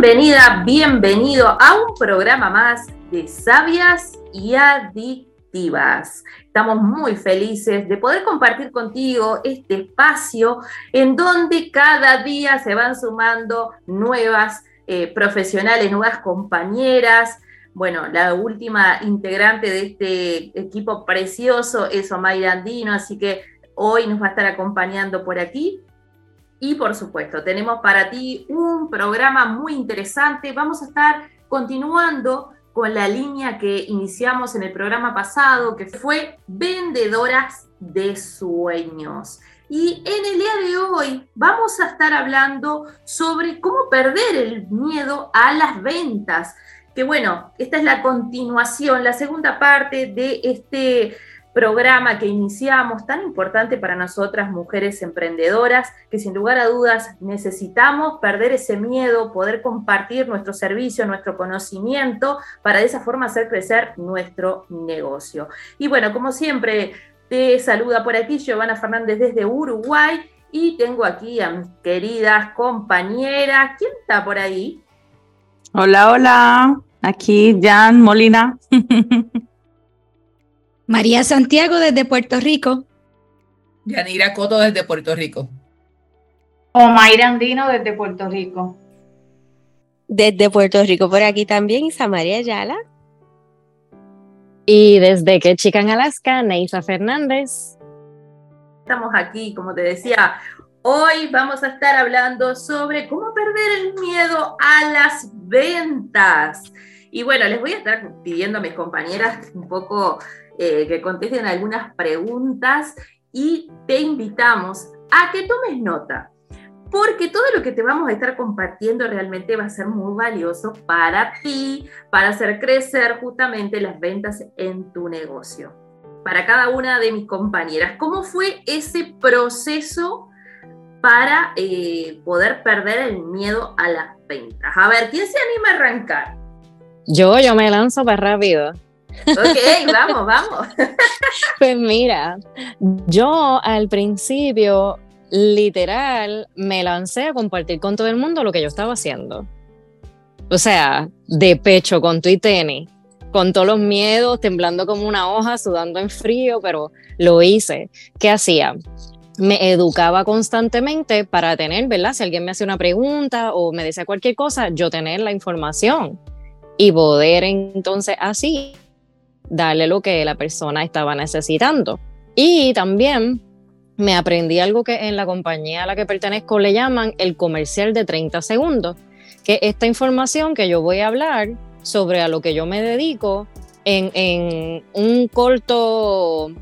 Bienvenida, bienvenido a un programa más de Sabias y Adictivas. Estamos muy felices de poder compartir contigo este espacio en donde cada día se van sumando nuevas eh, profesionales, nuevas compañeras. Bueno, la última integrante de este equipo precioso es Omaira Andino, así que hoy nos va a estar acompañando por aquí y por supuesto, tenemos para ti un programa muy interesante. Vamos a estar continuando con la línea que iniciamos en el programa pasado, que fue Vendedoras de Sueños. Y en el día de hoy vamos a estar hablando sobre cómo perder el miedo a las ventas. Que bueno, esta es la continuación, la segunda parte de este programa que iniciamos, tan importante para nosotras, mujeres emprendedoras, que sin lugar a dudas necesitamos perder ese miedo, poder compartir nuestro servicio, nuestro conocimiento, para de esa forma hacer crecer nuestro negocio. Y bueno, como siempre, te saluda por aquí Giovanna Fernández desde Uruguay y tengo aquí a mis queridas compañeras. ¿Quién está por ahí? Hola, hola. Aquí Jan Molina. María Santiago desde Puerto Rico. Yanira Coto desde Puerto Rico. Omaira Andino desde Puerto Rico. Desde Puerto Rico por aquí también, Isa María Ayala. Y desde que en Alaska, Neisa Fernández. Estamos aquí, como te decía, hoy vamos a estar hablando sobre cómo perder el miedo a las ventas. Y bueno, les voy a estar pidiendo a mis compañeras un poco eh, que contesten algunas preguntas y te invitamos a que tomes nota, porque todo lo que te vamos a estar compartiendo realmente va a ser muy valioso para ti, para hacer crecer justamente las ventas en tu negocio. Para cada una de mis compañeras, ¿cómo fue ese proceso para eh, poder perder el miedo a las ventas? A ver, ¿quién se anima a arrancar? Yo, yo me lanzo para rápido. Ok, vamos, vamos. Pues mira, yo al principio literal me lancé a compartir con todo el mundo lo que yo estaba haciendo. O sea, de pecho, con tu y tenis, con todos los miedos, temblando como una hoja, sudando en frío, pero lo hice. ¿Qué hacía? Me educaba constantemente para tener, ¿verdad? Si alguien me hacía una pregunta o me decía cualquier cosa, yo tener la información y poder entonces así darle lo que la persona estaba necesitando. Y también me aprendí algo que en la compañía a la que pertenezco le llaman el comercial de 30 segundos, que esta información que yo voy a hablar sobre a lo que yo me dedico en, en un corto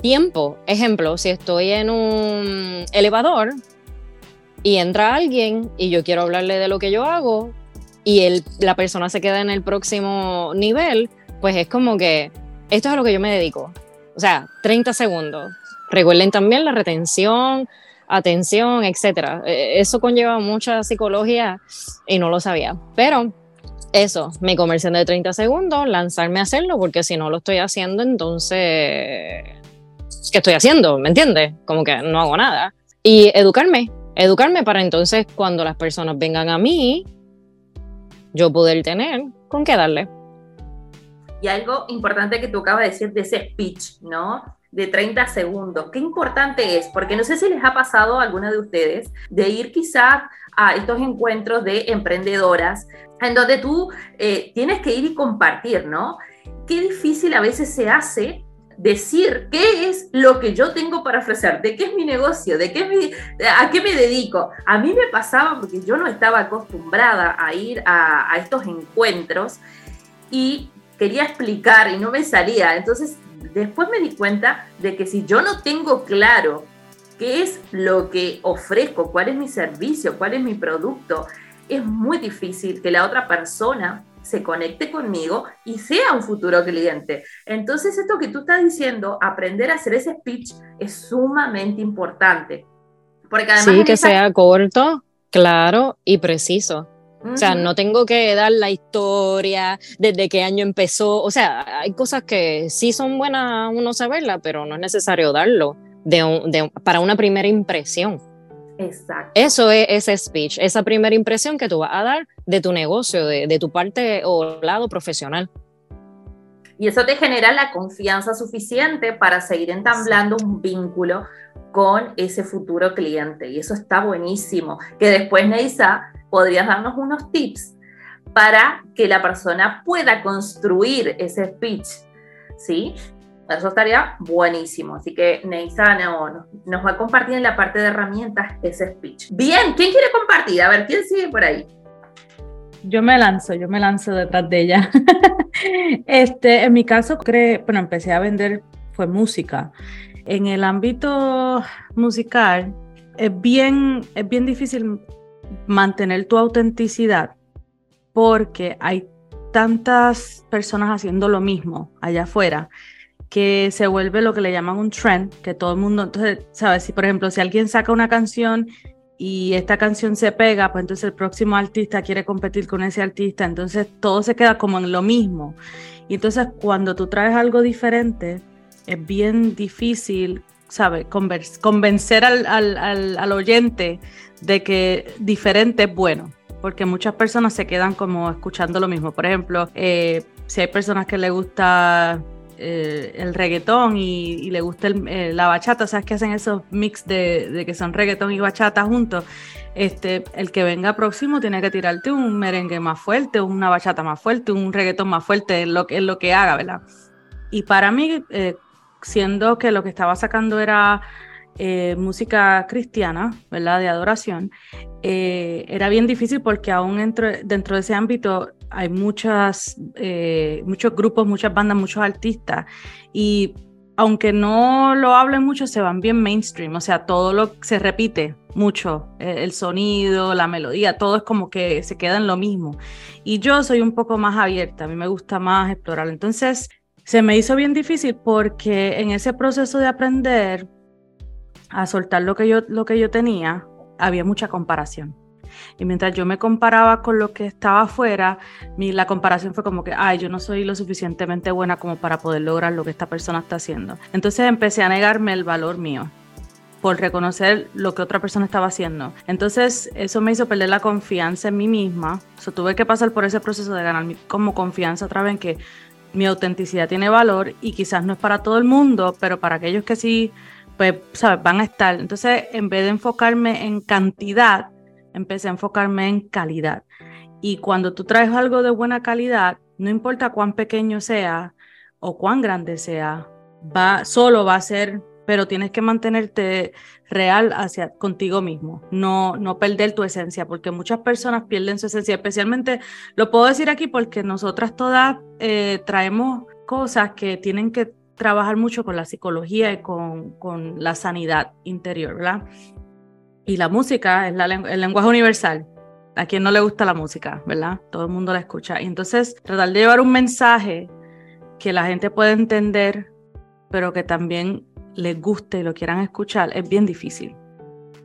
tiempo. Ejemplo, si estoy en un elevador y entra alguien y yo quiero hablarle de lo que yo hago y el, la persona se queda en el próximo nivel, pues es como que esto es a lo que yo me dedico. O sea, 30 segundos. Recuerden también la retención, atención, etcétera. E, eso conlleva mucha psicología y no lo sabía. Pero eso, mi comercial de 30 segundos, lanzarme a hacerlo, porque si no lo estoy haciendo, entonces, ¿qué estoy haciendo? ¿Me entiendes? Como que no hago nada. Y educarme, educarme para entonces cuando las personas vengan a mí, yo poder tener con qué darle. Y algo importante que tú acabas de decir de ese speech, ¿no? De 30 segundos. Qué importante es, porque no sé si les ha pasado a alguna de ustedes de ir quizás a estos encuentros de emprendedoras, en donde tú eh, tienes que ir y compartir, ¿no? Qué difícil a veces se hace decir qué es lo que yo tengo para ofrecer, de qué es mi negocio, de qué a qué me dedico. A mí me pasaba porque yo no estaba acostumbrada a ir a, a estos encuentros y quería explicar y no me salía. Entonces, después me di cuenta de que si yo no tengo claro qué es lo que ofrezco, cuál es mi servicio, cuál es mi producto, es muy difícil que la otra persona se conecte conmigo y sea un futuro cliente. Entonces, esto que tú estás diciendo, aprender a hacer ese speech es sumamente importante. Porque además sí, que sea corto, claro y preciso. O sea, no tengo que dar la historia, desde qué año empezó. O sea, hay cosas que sí son buenas uno saberlas, pero no es necesario darlo de para una primera impresión. Exacto. Eso es ese speech, esa primera impresión que tú vas a dar de tu negocio, de, de tu parte o lado profesional. Y eso te genera la confianza suficiente para seguir entablando un vínculo con ese futuro cliente. Y eso está buenísimo. Que después, Neisa, podrías darnos unos tips para que la persona pueda construir ese speech. ¿Sí? Eso estaría buenísimo. Así que Neisa no, nos va a compartir en la parte de herramientas ese speech. Bien, ¿quién quiere compartir? A ver, ¿quién sigue por ahí? Yo me lanzo, yo me lanzo detrás de ella. este, en mi caso, creo, bueno, empecé a vender, fue música. En el ámbito musical, es bien, es bien difícil mantener tu autenticidad porque hay tantas personas haciendo lo mismo allá afuera que se vuelve lo que le llaman un trend, que todo el mundo, entonces, ¿sabes? Si por ejemplo, si alguien saca una canción y esta canción se pega, pues entonces el próximo artista quiere competir con ese artista, entonces todo se queda como en lo mismo. Y entonces cuando tú traes algo diferente, es bien difícil, ¿sabes? Convencer al, al, al, oyente de que diferente es bueno, porque muchas personas se quedan como escuchando lo mismo. Por ejemplo, eh, si hay personas que le gusta eh, el reggaetón y, le gusta eh, la bachata, ¿sabes que hacen esos mix de, que son reggaetón y bachata juntos? Este, el que venga próximo tiene que tirarte un merengue más fuerte, una bachata más fuerte, un reggaetón más fuerte, en lo, en lo que haga, ¿verdad? Y para mí, eh, siendo que lo que estaba sacando era música cristiana, ¿verdad? De adoración, era bien difícil porque aún dentro, dentro de ese ámbito hay muchas, eh, muchos grupos, muchas bandas, muchos artistas y aunque no lo hablen mucho, se van bien mainstream, o sea, todo lo se repite mucho, eh, el sonido, la melodía, todo es como que se queda en lo mismo. Y yo soy un poco más abierta, a mí me gusta más explorar. Entonces, se me hizo bien difícil porque en ese proceso de aprender a soltar lo que yo, lo que yo tenía, había mucha comparación. Y mientras yo me comparaba con lo que estaba afuera, mi, la comparación fue como que, ay, yo no soy lo suficientemente buena como para poder lograr lo que esta persona está haciendo. Entonces empecé a negarme el valor mío por reconocer lo que otra persona estaba haciendo. Entonces eso me hizo perder la confianza en mí misma. O tuve que pasar por ese proceso de ganar como confianza otra vez en que mi autenticidad tiene valor y quizás no es para todo el mundo, pero para aquellos que sí, pues, ¿sabes? Van a estar. Entonces, en vez de enfocarme en cantidad, empecé a enfocarme en calidad. Y cuando tú traes algo de buena calidad, no importa cuán pequeño sea o cuán grande sea, va, solo va a ser, pero tienes que mantenerte real hacia contigo mismo, no, no perder tu esencia, porque muchas personas pierden su esencia, especialmente, lo puedo decir aquí porque nosotras todas eh, traemos cosas que tienen que trabajar mucho con la psicología y con, con la sanidad interior, ¿verdad? Y la música es el lenguaje universal. A quien no le gusta la música, ¿verdad? Todo el mundo la escucha. Y entonces, tratar de llevar un mensaje que la gente pueda entender, pero que también les guste y lo quieran escuchar, es bien difícil.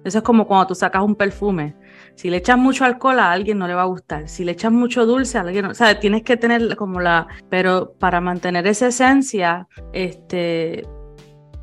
Eso es como cuando tú sacas un perfume. Si le echas mucho alcohol a alguien no le va a gustar. Si le echas mucho dulce a alguien, no, o sea, tienes que tener como la, pero para mantener esa esencia, este,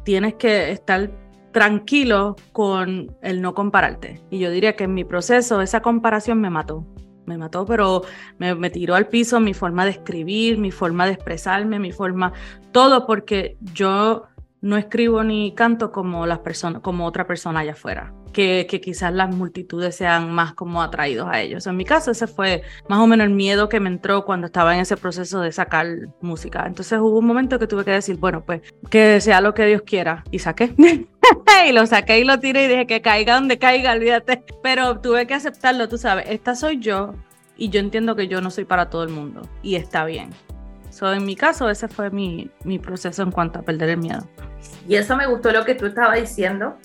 tienes que estar tranquilo con el no compararte. Y yo diría que en mi proceso esa comparación me mató. Me mató, pero me, tiró al piso mi forma de escribir, mi forma de expresarme, mi forma, todo porque yo no escribo ni canto como las personas, como otra persona allá afuera, que, que, quizás las multitudes sean más como atraídos a ellos. En mi caso, ese fue más o menos el miedo que me entró cuando estaba en ese proceso de sacar música. Entonces hubo un momento que tuve que decir, bueno, pues que sea lo que Dios quiera, y saqué. y lo saqué y lo tiré y dije que caiga donde caiga, olvídate. Pero tuve que aceptarlo, tú sabes, esta soy yo y yo entiendo que yo no soy para todo el mundo y está bien. So, en mi caso, ese fue mi, mi proceso en cuanto a perder el miedo. Y eso me gustó lo que tú estabas diciendo,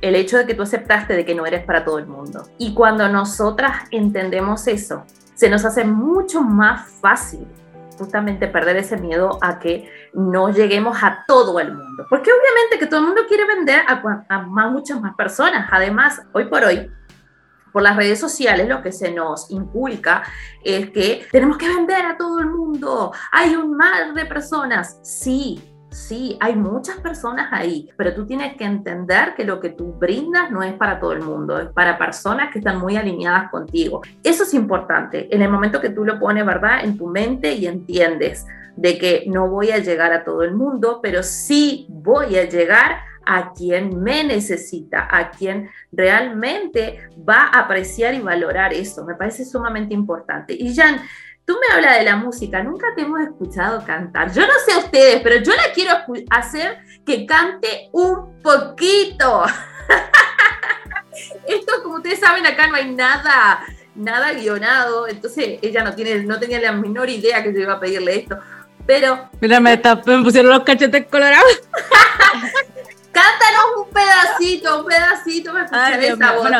el hecho de que tú aceptaste de que no eres para todo el mundo. Y cuando nosotras entendemos eso, se nos hace mucho más fácil justamente perder ese miedo a que no lleguemos a todo el mundo. Porque obviamente que todo el mundo quiere vender a, más, muchas más personas. Además, hoy por hoy, por las redes sociales lo que se nos inculca es que tenemos que vender a todo el mundo. Hay un mar de personas. Sí, Sí, hay muchas personas ahí, pero tú tienes que entender que lo que tú brindas no es para todo el mundo, es para personas que están muy alineadas contigo. Eso es importante. En el momento que tú lo pones, ¿verdad? En tu mente y entiendes de que no voy a llegar a todo el mundo, pero sí voy a llegar a quien me necesita, a quien realmente va a apreciar y valorar eso. Me parece sumamente importante. Y Jan, tú me hablas de la música, nunca te hemos escuchado cantar. Yo no sé ustedes, pero yo la quiero hacer que cante un poquito. Esto, como ustedes saben, acá no hay nada, nada guionado, entonces ella no, tiene, no tenía la menor idea que yo iba a pedirle esto. Pero. Mira, me, me pusieron los cachetes colorados. Cántanos un pedacito, un pedacito para escuchar esa voz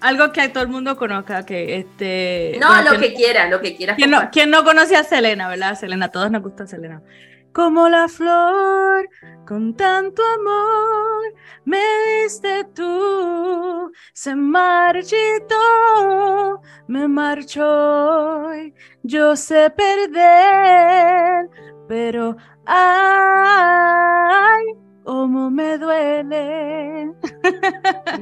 algo que todo el mundo conozca, que este... No, lo que quiera, lo que quiera. ¿quién no, ¿Quién no conoce a Selena, verdad? Selena, todos nos gusta Selena. Como la flor, con tanto amor, me diste tú, se marchitó, me marchó, yo sé perder, pero ay, cómo me duele.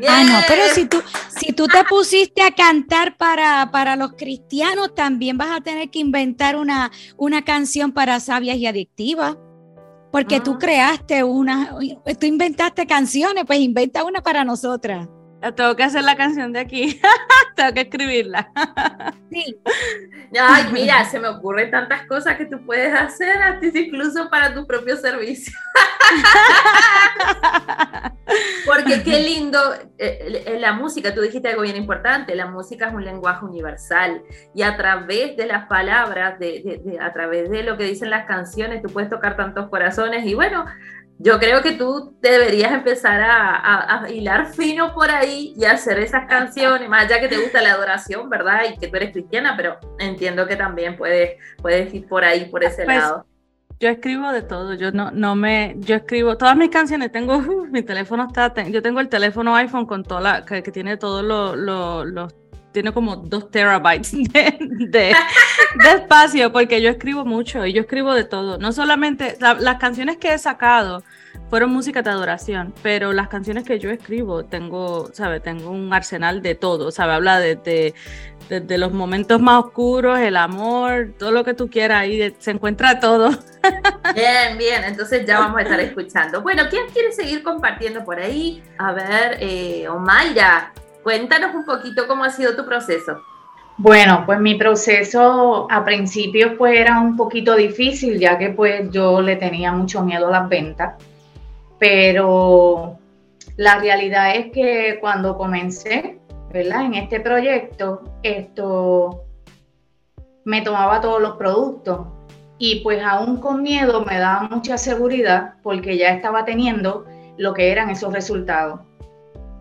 Ah, no, pero si tú, si tú te pusiste a cantar para, para los cristianos, también vas a tener que inventar una, una canción para sabias y adictivas. Porque tú ah. creaste una, tú inventaste canciones, pues inventa una para nosotras. Tengo que hacer la canción de aquí. Tengo que escribirla. sí. Ay, mira, se me ocurren tantas cosas que tú puedes hacer, incluso para tu propio servicio. Porque qué lindo, eh, la música, tú dijiste algo bien importante, la música es un lenguaje universal y a través de las palabras, de, a través de lo que dicen las canciones, tú puedes tocar tantos corazones y bueno, yo creo que tú deberías empezar a, hilar fino por ahí y hacer esas canciones, más allá que te gusta la adoración, ¿verdad? Y que tú eres cristiana, pero entiendo que también puedes, puedes ir por ahí, por ese pues, lado. Yo escribo de todo, yo no, no me, yo escribo todas mis canciones, tengo, mi teléfono está, yo tengo el teléfono iPhone con toda la, que, tiene todos los tiene como dos terabytes de, espacio porque yo escribo mucho y yo escribo de todo. No solamente las canciones que he sacado fueron música de adoración, pero las canciones que yo escribo tengo, ¿sabe? Tengo un arsenal de todo, ¿sabe? Habla de, de, los momentos más oscuros, el amor, todo lo que tú quieras, ahí se encuentra todo. Bien, bien, entonces ya vamos a estar escuchando. Bueno, ¿quién quiere seguir compartiendo por ahí? A ver, eh, Omaira, Cuéntanos un poquito cómo ha sido tu proceso. Bueno, pues mi proceso a principio pues era un poquito difícil ya que pues yo le tenía mucho miedo a las ventas, pero la realidad es que cuando comencé, ¿verdad? En este proyecto, esto me tomaba todos los productos y pues aún con miedo me daba mucha seguridad porque ya estaba teniendo lo que eran esos resultados.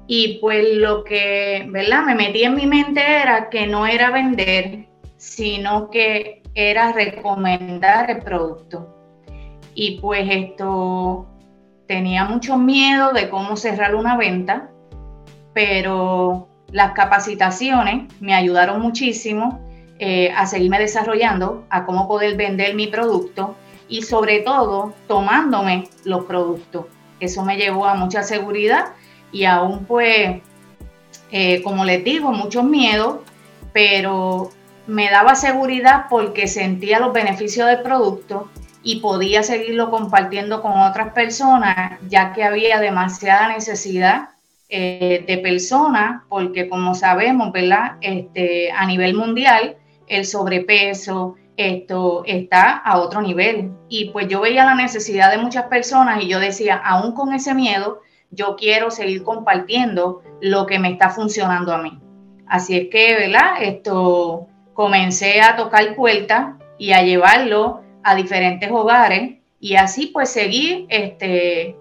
Y pues lo que, ¿verdad? Me metí en mi mente era que no era vender, sino que era recomendar el producto. Y pues esto tenía mucho miedo de cómo cerrar una venta, pero las capacitaciones me ayudaron muchísimo eh, a seguirme desarrollando, a cómo poder vender mi producto y sobre todo tomándome los productos. Eso me llevó a mucha seguridad y aún pues, eh, como les digo, muchos miedos, pero me daba seguridad porque sentía los beneficios del producto y podía seguirlo compartiendo con otras personas, ya que había demasiada necesidad eh, de personas, porque como sabemos, ¿verdad? Este, a nivel mundial, el sobrepeso, esto está a otro nivel. Y pues yo veía la necesidad de muchas personas y yo decía, aún con ese miedo, yo quiero seguir compartiendo lo que me está funcionando a mí. Así es que, ¿verdad? Esto comencé a tocar puertas y a llevarlo a diferentes hogares y así pues seguir este,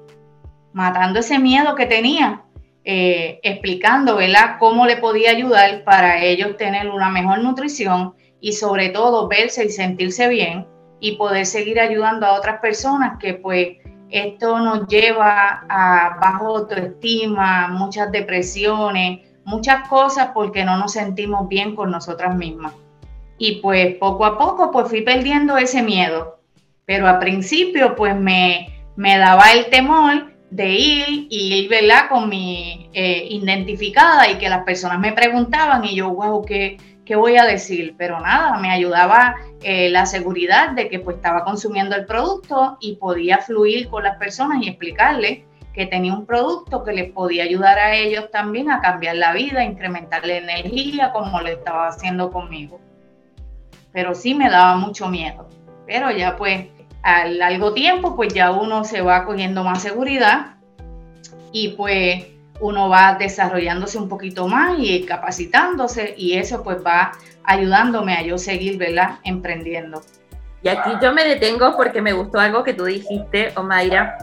matando ese miedo que tenía, eh, explicando, ¿verdad? Cómo le podía ayudar para ellos tener una mejor nutrición y sobre todo verse y sentirse bien y poder seguir ayudando a otras personas que pues esto nos lleva a bajo autoestima, muchas depresiones, muchas cosas porque no nos sentimos bien con nosotras mismas. Y pues poco a poco pues fui perdiendo ese miedo. Pero al principio pues me, me daba el temor de ir y ir, ¿verdad? Con mi eh, identificada y que las personas me preguntaban y yo, wow, ¿qué, ¿qué voy a decir? Pero nada, me ayudaba eh, la seguridad de que pues estaba consumiendo el producto y podía fluir con las personas y explicarles que tenía un producto que les podía ayudar a ellos también a cambiar la vida, incrementar la energía como lo estaba haciendo conmigo. Pero sí me daba mucho miedo. Pero ya pues al largo tiempo, pues ya uno se va cogiendo más seguridad y pues uno va desarrollándose un poquito más y capacitándose y eso pues va ayudándome a yo seguir, ¿verdad? Emprendiendo. Y aquí yo me detengo porque me gustó algo que tú dijiste, Omaira,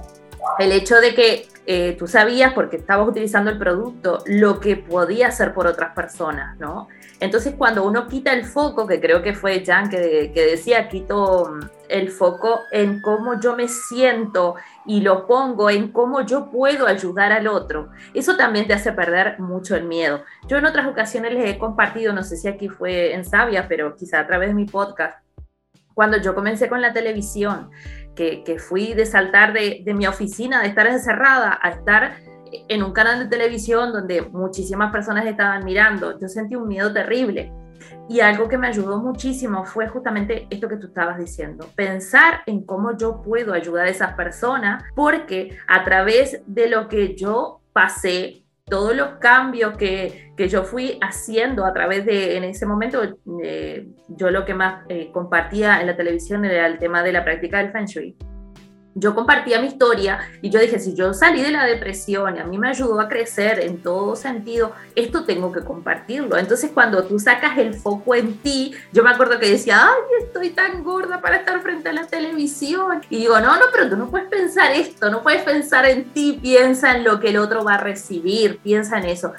el hecho de que eh, tú sabías, porque estabas utilizando el producto, lo que podía hacer por otras personas, ¿no? Entonces, cuando uno quita el foco, que creo que fue Jan que, que decía, quito mm, el foco en cómo yo me siento y lo pongo en cómo yo puedo ayudar al otro, eso también te hace perder mucho el miedo. Yo en otras ocasiones les he compartido, no sé si aquí fue en Sabia, pero quizá a través de mi podcast, cuando yo comencé con la televisión, que, que fui de saltar de, de mi oficina, de estar encerrada, a estar en un canal de televisión donde muchísimas personas estaban mirando, yo sentí un miedo terrible. Y algo que me ayudó muchísimo fue justamente esto que tú estabas diciendo, pensar en cómo yo puedo ayudar a esas personas, porque a través de lo que yo pasé, todos los cambios que, que yo fui haciendo a través de, en ese momento, eh, yo lo que más eh, compartía en la televisión era el tema de la práctica del Feng Shui yo compartía mi historia y yo dije, si yo salí de la depresión y a mí me ayudó a crecer en todo sentido, esto tengo que compartirlo. Entonces cuando tú sacas el foco en ti, yo me acuerdo que decía, ay, estoy tan gorda para estar frente a la televisión. Y digo, no, no, pero tú no puedes pensar esto, no puedes pensar en ti, piensa en lo que el otro va a recibir, piensa en eso.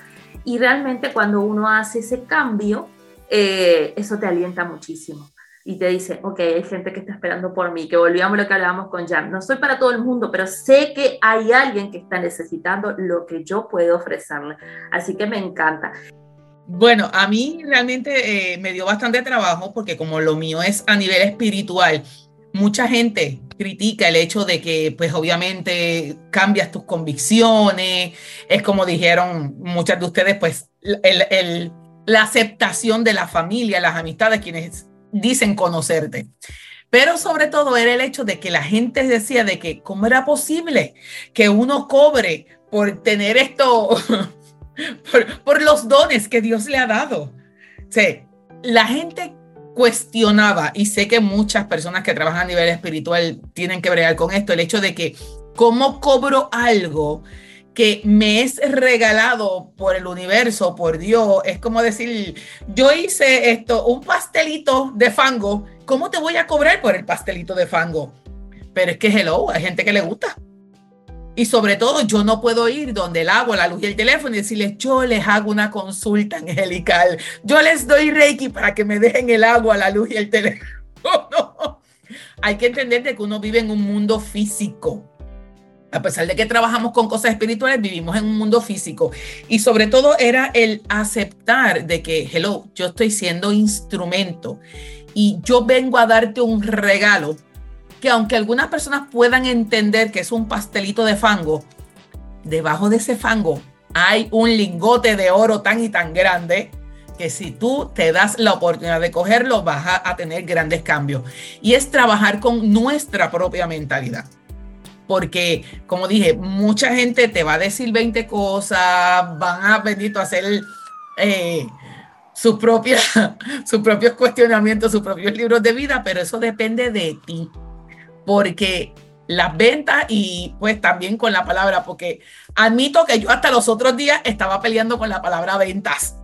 Y realmente cuando uno hace ese cambio, eh, eso te alienta muchísimo y te dice, ok, hay gente que está esperando por mí, que volvíamos a lo que hablábamos con Jan. No soy para todo el mundo, pero sé que hay alguien que está necesitando lo que yo puedo ofrecerle. Así que me encanta. Bueno, a mí realmente eh, me dio bastante trabajo porque como lo mío es a nivel espiritual, mucha gente critica el hecho de que pues obviamente cambias tus convicciones, es como dijeron muchas de ustedes, pues el, el, la aceptación de la familia, las amistades, quienes dicen conocerte. Pero sobre todo era el hecho de que la gente decía de que cómo era posible que uno cobre por tener esto, por, los dones que Dios le ha dado. O la gente cuestionaba, y sé que muchas personas que trabajan a nivel espiritual tienen que bregar con esto, el hecho de que cómo cobro algo que me es regalado por el universo, por Dios. Es como decir, yo hice esto, un pastelito de fango, ¿cómo te voy a cobrar por el pastelito de fango? Pero es que hello, hay gente que le gusta. Y sobre todo, yo no puedo ir donde el agua, la luz y el teléfono y decirles, yo les hago una consulta angelical. Yo les doy Reiki para que me dejen el agua, la luz y el teléfono. no. Hay que entender de que uno vive en un mundo físico a pesar de que trabajamos con cosas espirituales, vivimos en un mundo físico. Y sobre todo era el aceptar de que, hello, yo estoy siendo instrumento y yo vengo a darte un regalo que aunque algunas personas puedan entender que es un pastelito de fango, debajo de ese fango hay un lingote de oro tan y tan grande que si tú te das la oportunidad de cogerlo vas a, a tener grandes cambios. Y es trabajar con nuestra propia mentalidad porque, como dije, mucha gente te va a decir 20 cosas, van a, bendito, hacer eh, sus, sus propios cuestionamientos, sus propios libros de vida, pero eso depende de ti, porque las ventas y pues también con la palabra, porque admito que yo hasta los otros días estaba peleando con la palabra ventas.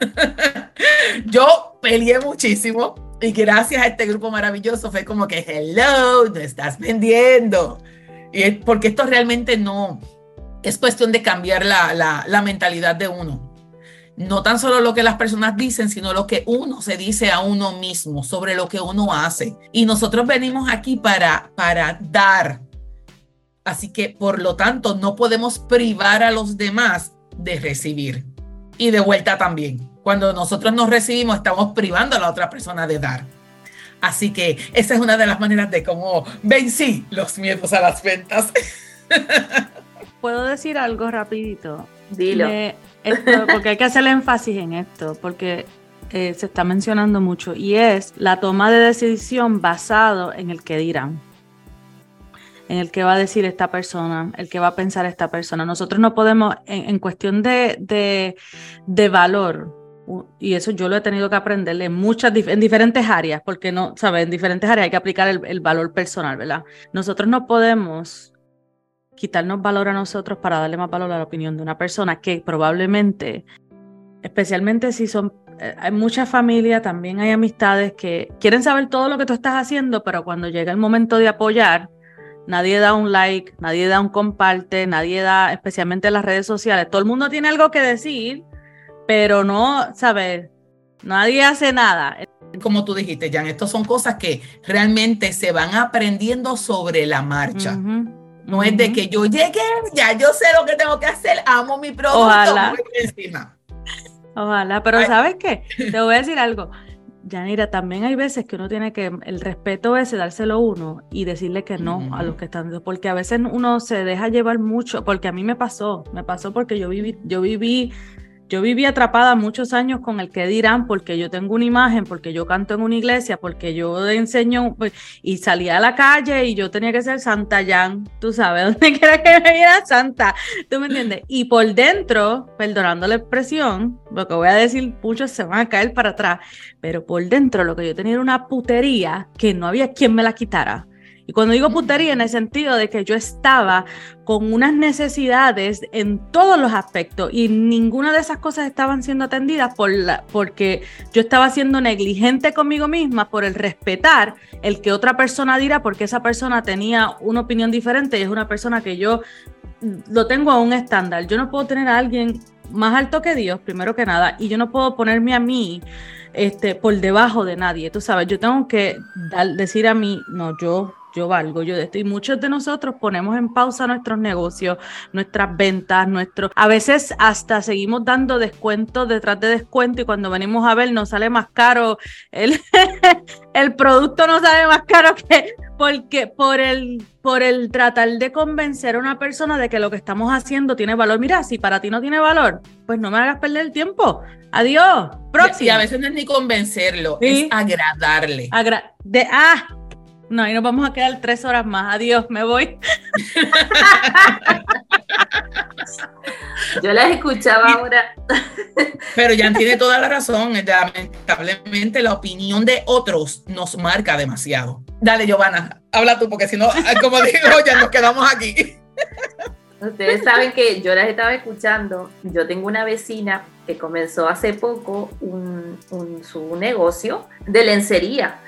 yo peleé muchísimo y gracias a este grupo maravilloso fue como que, hello, no estás vendiendo. Porque esto realmente no es cuestión de cambiar la, la, mentalidad de uno. No tan solo lo que las personas dicen, sino lo que uno se dice a uno mismo sobre lo que uno hace. Y nosotros venimos aquí para, para dar. Así que, por lo tanto, no podemos privar a los demás de recibir. Y de vuelta también. Cuando nosotros nos recibimos, estamos privando a la otra persona de dar. Así que esa es una de las maneras de cómo vencí los miedos a las ventas. ¿Puedo decir algo rapidito? Dilo. porque hay que hacer énfasis en esto, porque eh, se está mencionando mucho, y es la toma de decisión basado en el que dirán en el que va a decir esta persona, el que va a pensar esta persona. Nosotros no podemos, en, cuestión de, de, valor, y eso yo lo he tenido que aprender en muchas, en diferentes áreas, porque no, ¿sabes? En diferentes áreas hay que aplicar el, el valor personal, ¿verdad? Nosotros no podemos quitarnos valor a nosotros para darle más valor a la opinión de una persona que probablemente, especialmente si son, eh, hay muchas familias, también hay amistades que quieren saber todo lo que tú estás haciendo, pero cuando llega el momento de apoyar, nadie da un like, nadie da un comparte, nadie da, especialmente en las redes sociales. Todo el mundo tiene algo que decir, pero no, ¿sabes? Nadie hace nada. Como tú dijiste, Jan, estas son cosas que realmente se van aprendiendo sobre la marcha. No es de que yo llegué, ya yo sé lo que tengo que hacer, amo mi producto, Ojalá. encima. Ojalá, pero ¿sabes qué? Te voy a decir algo. Yanira, también hay veces que uno tiene que, el respeto ese, dárselo uno y decirle que no a los que están, porque a veces uno se deja llevar mucho, porque a mí me pasó, me pasó porque yo viví, yo viví yo viví atrapada muchos años con el que dirán, porque yo tengo una imagen, porque yo canto en una iglesia, porque yo enseño pues, y salía a la calle y yo tenía que ser Santa Jan, tú sabes, dónde quiera que me viera Santa, tú me entiendes. Y por dentro, perdonando la expresión, lo que voy a decir, muchos se van a caer para atrás, pero por dentro lo que yo tenía era una putería que no había quien me la quitara. Y cuando digo putería, en el sentido de que yo estaba con unas necesidades en todos los aspectos y ninguna de esas cosas estaban siendo atendidas por la, porque yo estaba siendo negligente conmigo misma por el respetar el que otra persona dirá, porque esa persona tenía una opinión diferente y es una persona que yo lo tengo a un estándar. Yo no puedo tener a alguien más alto que Dios, primero que nada, y yo no puedo ponerme a mí este, por debajo de nadie. Tú sabes, yo tengo que decir a mí, no, yo yo valgo, yo de esto. Y muchos de nosotros ponemos en pausa nuestros negocios, nuestras ventas, nuestros. A veces hasta seguimos dando descuentos detrás de descuento y cuando venimos a ver nos sale más caro, el, el producto nos sale más caro que porque por el, por el tratar de convencer a una persona de que lo que estamos haciendo tiene valor. Mira, si para ti no tiene valor, pues no me hagas perder el tiempo. Adiós. Próximo. Y a veces no es ni convencerlo, es agradarle. de, ah, no, y nos vamos a quedar tres horas más. Adiós, me voy. Yo las escuchaba ahora. Pero Jan tiene toda la razón. Lamentablemente la opinión de otros nos marca demasiado. Dale, Giovanna, habla tú, porque si no, como digo, ya nos quedamos aquí. Ustedes saben que yo las estaba escuchando. Yo tengo una vecina que comenzó hace poco su negocio de lencería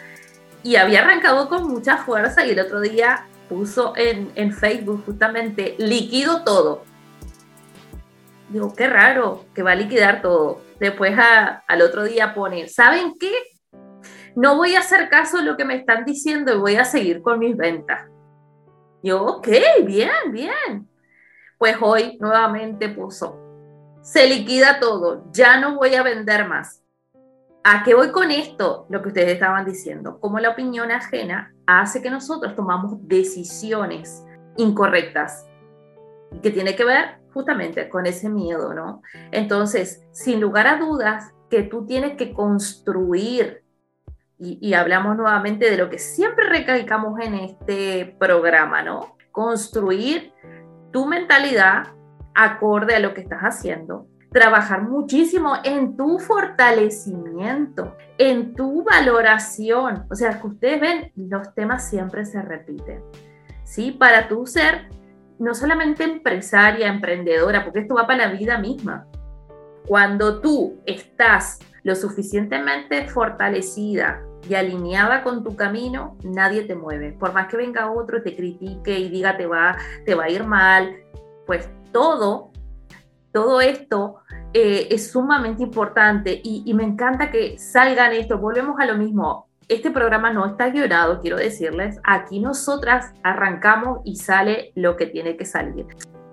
y había arrancado con mucha fuerza y el otro día puso en, Facebook justamente liquido todo. Digo, qué raro que va a liquidar todo. Después al otro día pone, ¿saben qué? No voy a hacer caso a lo que me están diciendo y voy a seguir con mis ventas. Yo, ok, bien, bien. Pues hoy nuevamente puso, se liquida todo, ya no voy a vender más. ¿A qué voy con esto? Lo que ustedes estaban diciendo, cómo la opinión ajena hace que nosotros tomamos decisiones incorrectas que tiene que ver justamente con ese miedo, ¿no? Entonces, sin lugar a dudas, que tú tienes que construir, y, y hablamos nuevamente de lo que siempre recalcamos en este programa, ¿no? Construir tu mentalidad acorde a lo que estás haciendo, trabajar muchísimo en tu fortalecimiento, en tu valoración. O sea, que ustedes ven, los temas siempre se repiten. ¿Sí? Para tú ser no solamente empresaria, emprendedora, porque esto va para la vida misma. Cuando tú estás lo suficientemente fortalecida y alineada con tu camino, nadie te mueve. Por más que venga otro y te critique y diga te va, te va a ir mal, pues todo todo esto eh, es sumamente importante y, me encanta que salgan esto. Volvemos a lo mismo. Este programa no está guionado, quiero decirles. Aquí nosotras arrancamos y sale lo que tiene que salir.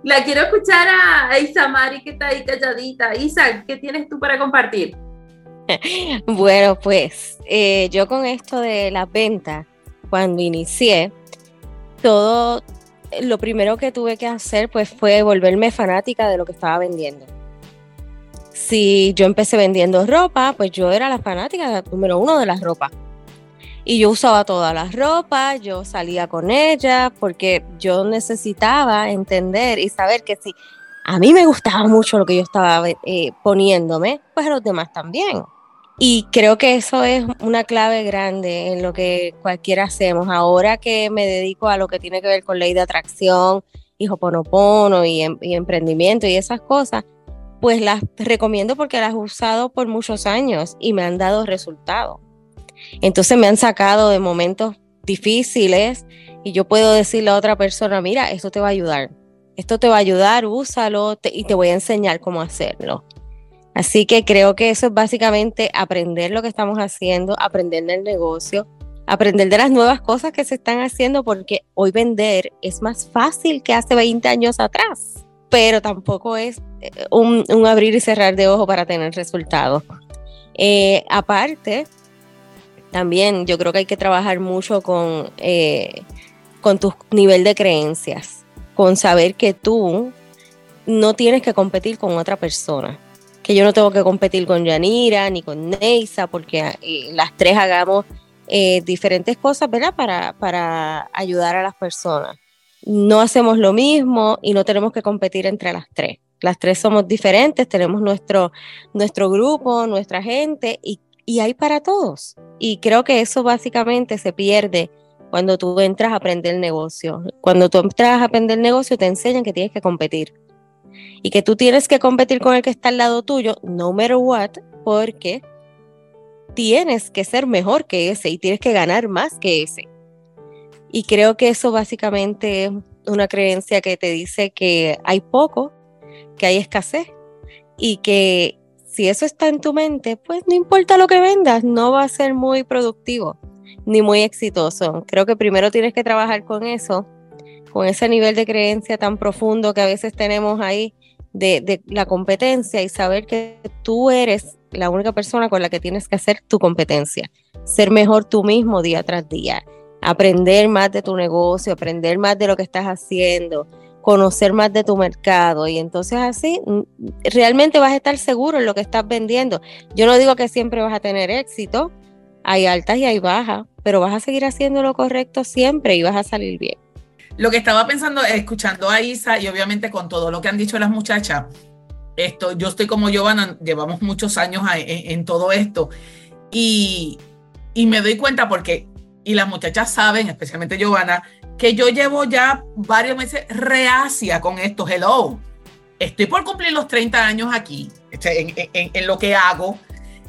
La quiero escuchar a, Isa Mari, que está ahí calladita. Isa, ¿qué tienes tú para compartir? bueno, pues eh, yo con esto de las ventas, cuando inicié, todo lo primero que tuve que hacer pues fue volverme fanática de lo que estaba vendiendo. Si yo empecé vendiendo ropa, pues yo era la fanática número uno de las ropas. Y yo usaba todas las ropas, yo salía con ella porque yo necesitaba entender y saber que si a mí me gustaba mucho lo que yo estaba eh, poniéndome, pues a los demás también. Y creo que eso es una clave grande en lo que cualquiera hacemos. Ahora que me dedico a lo que tiene que ver con ley de atracción, y y, em, y emprendimiento y esas cosas, pues las recomiendo porque las he usado por muchos años y me han dado resultados. Entonces me han sacado de momentos difíciles y yo puedo decirle a otra persona, mira, esto te va a ayudar, esto te va a ayudar, úsalo y te voy a enseñar cómo hacerlo. Así que creo que eso es básicamente aprender lo que estamos haciendo, aprender del negocio, aprender de las nuevas cosas que se están haciendo, porque hoy vender es más fácil que hace 20 años atrás, pero tampoco es eh, un, abrir y cerrar de ojo para tener resultados. Eh, aparte, también yo creo que hay que trabajar mucho con, eh, con tu nivel de creencias, con saber que tú no tienes que competir con otra persona, que yo no tengo que competir con Yanira ni con Neisa, porque eh, las tres hagamos eh, diferentes cosas, ¿verdad? Para, para ayudar a las personas. No hacemos lo mismo y no tenemos que competir entre las tres. Las tres somos diferentes, tenemos nuestro, nuestro grupo, nuestra gente y y hay para todos. Y creo que eso básicamente se pierde cuando tú entras a aprender el negocio. Cuando tú entras a aprender el negocio te enseñan que tienes que competir. Y que tú tienes que competir con el que está al lado tuyo, no matter what, porque tienes que ser mejor que ese y tienes que ganar más que ese. Y creo que eso básicamente es una creencia que te dice que hay poco, que hay escasez y que si eso está en tu mente, pues no importa lo que vendas, no va a ser muy productivo ni muy exitoso. Creo que primero tienes que trabajar con eso, con ese nivel de creencia tan profundo que a veces tenemos ahí de, la competencia y saber que tú eres la única persona con la que tienes que hacer tu competencia, ser mejor tú mismo día tras día, aprender más de tu negocio, aprender más de lo que estás haciendo, conocer más de tu mercado y entonces así mm, realmente vas a estar seguro en lo que estás vendiendo. Yo no digo que siempre vas a tener éxito, hay altas y hay bajas, pero vas a seguir haciendo lo correcto siempre y vas a salir bien. Lo que estaba pensando, escuchando a Isa y obviamente con todo lo que han dicho las muchachas, esto, yo estoy como Giovanna, llevamos muchos años en, todo esto y, y me doy cuenta porque, y las muchachas saben, especialmente Giovanna, que yo llevo ya varios meses reacia con esto. Hello, estoy por cumplir los 30 años aquí, este, en, lo que hago,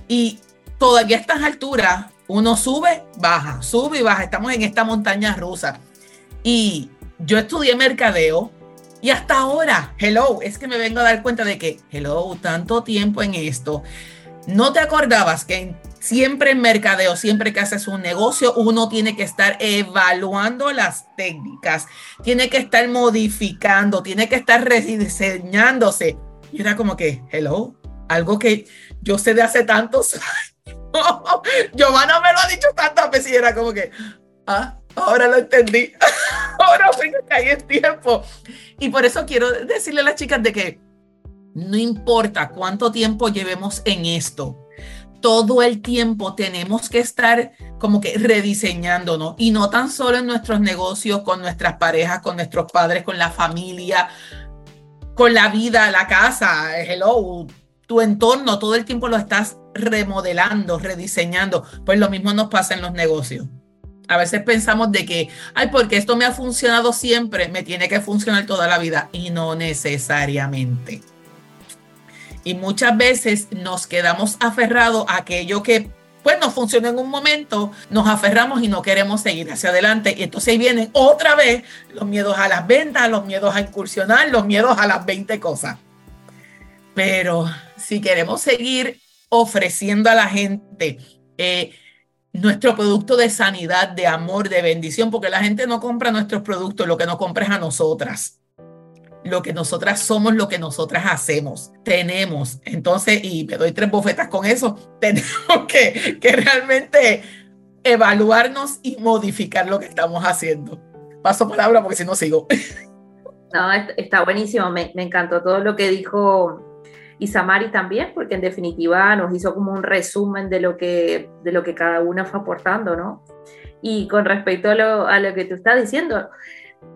y todavía a estas alturas uno sube, baja, sube y baja. Estamos en esta montaña rusa. Y yo estudié mercadeo y hasta ahora, hello, es que me vengo a dar cuenta de que, hello, tanto tiempo en esto. No te acordabas que en siempre en mercadeo, siempre que haces un negocio, uno tiene que estar evaluando las técnicas, tiene que estar modificando, tiene que estar rediseñándose. Y era como que, hello, algo que yo sé de hace tantos años. Giovanna me lo ha dicho tantas veces y era como que, ah, ahora lo entendí. ahora sí que en tiempo. Y por eso quiero decirle a las chicas de que no importa cuánto tiempo llevemos en esto, todo el tiempo tenemos que estar como que rediseñándonos y no tan solo en nuestros negocios, con nuestras parejas, con nuestros padres, con la familia, con la vida, la casa, hello, tu entorno, todo el tiempo lo estás remodelando, rediseñando. Pues lo mismo nos pasa en los negocios. A veces pensamos de que, ay, porque esto me ha funcionado siempre, me tiene que funcionar toda la vida y no necesariamente. Y muchas veces nos quedamos aferrados a aquello que pues nos funciona en un momento, nos aferramos y no queremos seguir hacia adelante. Y entonces ahí vienen otra vez los miedos a las ventas, los miedos a incursionar, los miedos a las 20 cosas. Pero si queremos seguir ofreciendo a la gente eh, nuestro producto de sanidad, de amor, de bendición, porque la gente no compra nuestros productos, lo que no compra es a nosotras. Lo que nosotras somos, lo que nosotras hacemos. Tenemos, entonces, y me doy tres bofetas con eso, tenemos que, que realmente evaluarnos y modificar lo que estamos haciendo. Paso palabra porque si no sigo. No, está buenísimo, me, me encantó todo lo que dijo Isamari también, porque en definitiva nos hizo como un resumen de lo que, de lo que cada una fue aportando, ¿no? Y con respecto a lo, a lo que tú estás diciendo,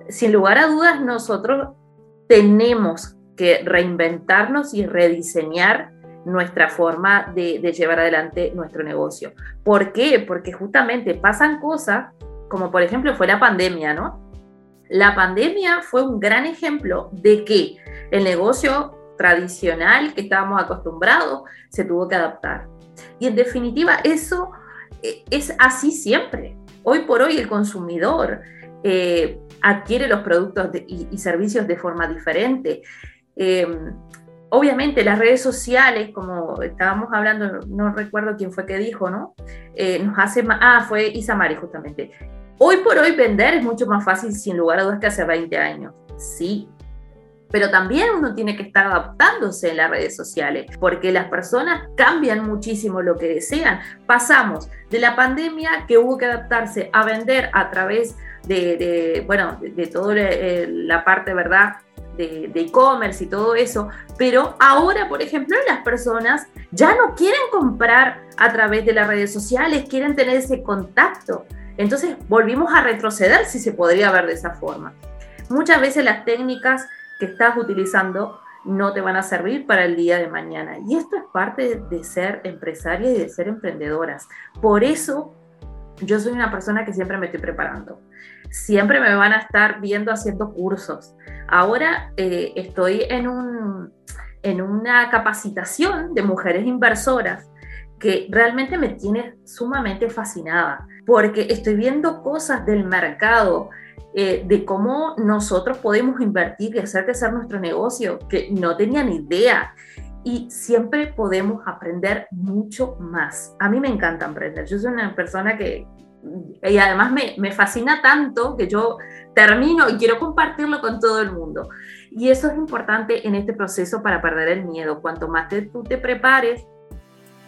sin lugar a dudas, nosotros tenemos que reinventarnos y rediseñar nuestra forma de, llevar adelante nuestro negocio. ¿Por qué? Porque justamente pasan cosas como por ejemplo fue la pandemia, ¿no? La pandemia fue un gran ejemplo de que el negocio tradicional que estábamos acostumbrados se tuvo que adaptar. Y en definitiva, eso eh, es así siempre. Hoy por hoy el consumidor eh, adquiere los productos y, servicios de forma diferente. Em, obviamente las redes sociales, como estábamos hablando, no recuerdo quién fue que dijo, ¿no? Eh, nos hace más, ah, fue Isamari justamente. Hoy por hoy vender es mucho más fácil sin lugar a dudas que hace 20 años. Sí, pero también uno tiene que estar adaptándose en las redes sociales, porque las personas cambian muchísimo lo que desean. Pasamos de la pandemia que hubo que adaptarse a vender a través de, bueno, de, toda la parte, ¿verdad? de e-commerce y todo eso, pero ahora, por ejemplo, las personas ya no quieren comprar a través de las redes sociales, quieren tener ese contacto. Entonces volvimos a retroceder, si se podría ver de esa forma. Muchas veces las técnicas que estás utilizando no te van a servir para el día de mañana. Y esto es parte de ser empresaria y de ser emprendedoras. Por eso yo soy una persona que siempre me estoy preparando. Siempre me van a estar viendo haciendo cursos. Ahora eh, estoy en, un, en una capacitación de mujeres inversoras que realmente me tiene sumamente fascinada, porque estoy viendo cosas del mercado eh, de cómo nosotros podemos invertir y hacer crecer nuestro negocio, que no tenía idea. Y siempre podemos aprender mucho más. A mí me encanta aprender. Yo soy una persona que, y además me, me fascina tanto que yo termino y quiero compartirlo con todo el mundo. Y eso es importante en este proceso para perder el miedo. Cuanto más te, tú te prepares,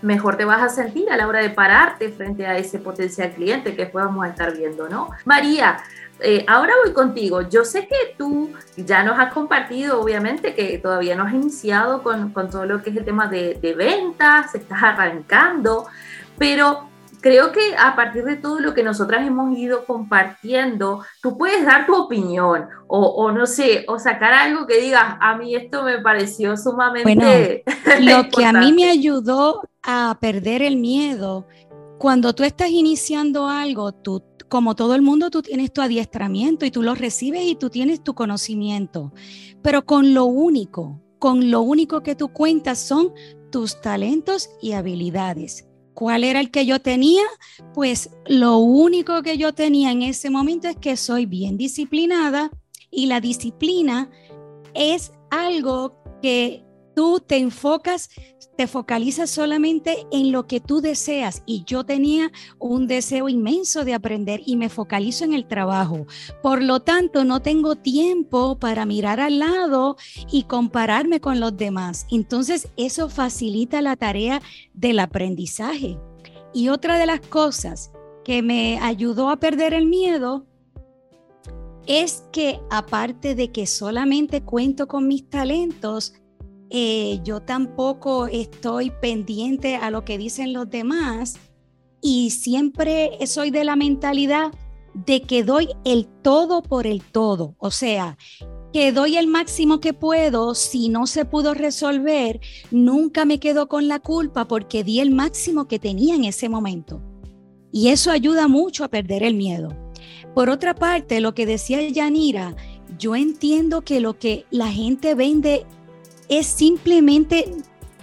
mejor te vas a sentir a la hora de pararte frente a ese potencial cliente que después vamos a estar viendo, ¿no? María, eh, ahora voy contigo. Yo sé que tú ya nos has compartido, obviamente, que todavía no has iniciado con, todo lo que es el tema de, ventas, estás arrancando, pero creo que a partir de todo lo que nosotras hemos ido compartiendo, tú puedes dar tu opinión o, no sé, o sacar algo que digas, a mí esto me pareció sumamente... Bueno, lo que a mí me ayudó a perder el miedo, cuando tú estás iniciando algo, tú como todo el mundo, tú tienes tu adiestramiento y tú lo recibes y tú tienes tu conocimiento. Pero con lo único, con lo único que tú cuentas son tus talentos y habilidades. ¿Cuál era el que yo tenía? Pues lo único que yo tenía en ese momento es que soy bien disciplinada y la disciplina es algo que tú te enfocas te focalizas solamente en lo que tú deseas y yo tenía un deseo inmenso de aprender y me focalizo en el trabajo. Por lo tanto, no tengo tiempo para mirar al lado y compararme con los demás. Entonces, eso facilita la tarea del aprendizaje. Y otra de las cosas que me ayudó a perder el miedo es que aparte de que solamente cuento con mis talentos, eh, yo tampoco estoy pendiente a lo que dicen los demás y siempre soy de la mentalidad de que doy el todo por el todo, o sea, que doy el máximo que puedo, si no se pudo resolver, nunca me quedo con la culpa porque di el máximo que tenía en ese momento. Y eso ayuda mucho a perder el miedo. Por otra parte, lo que decía Yanira, yo entiendo que lo que la gente vende es simplemente,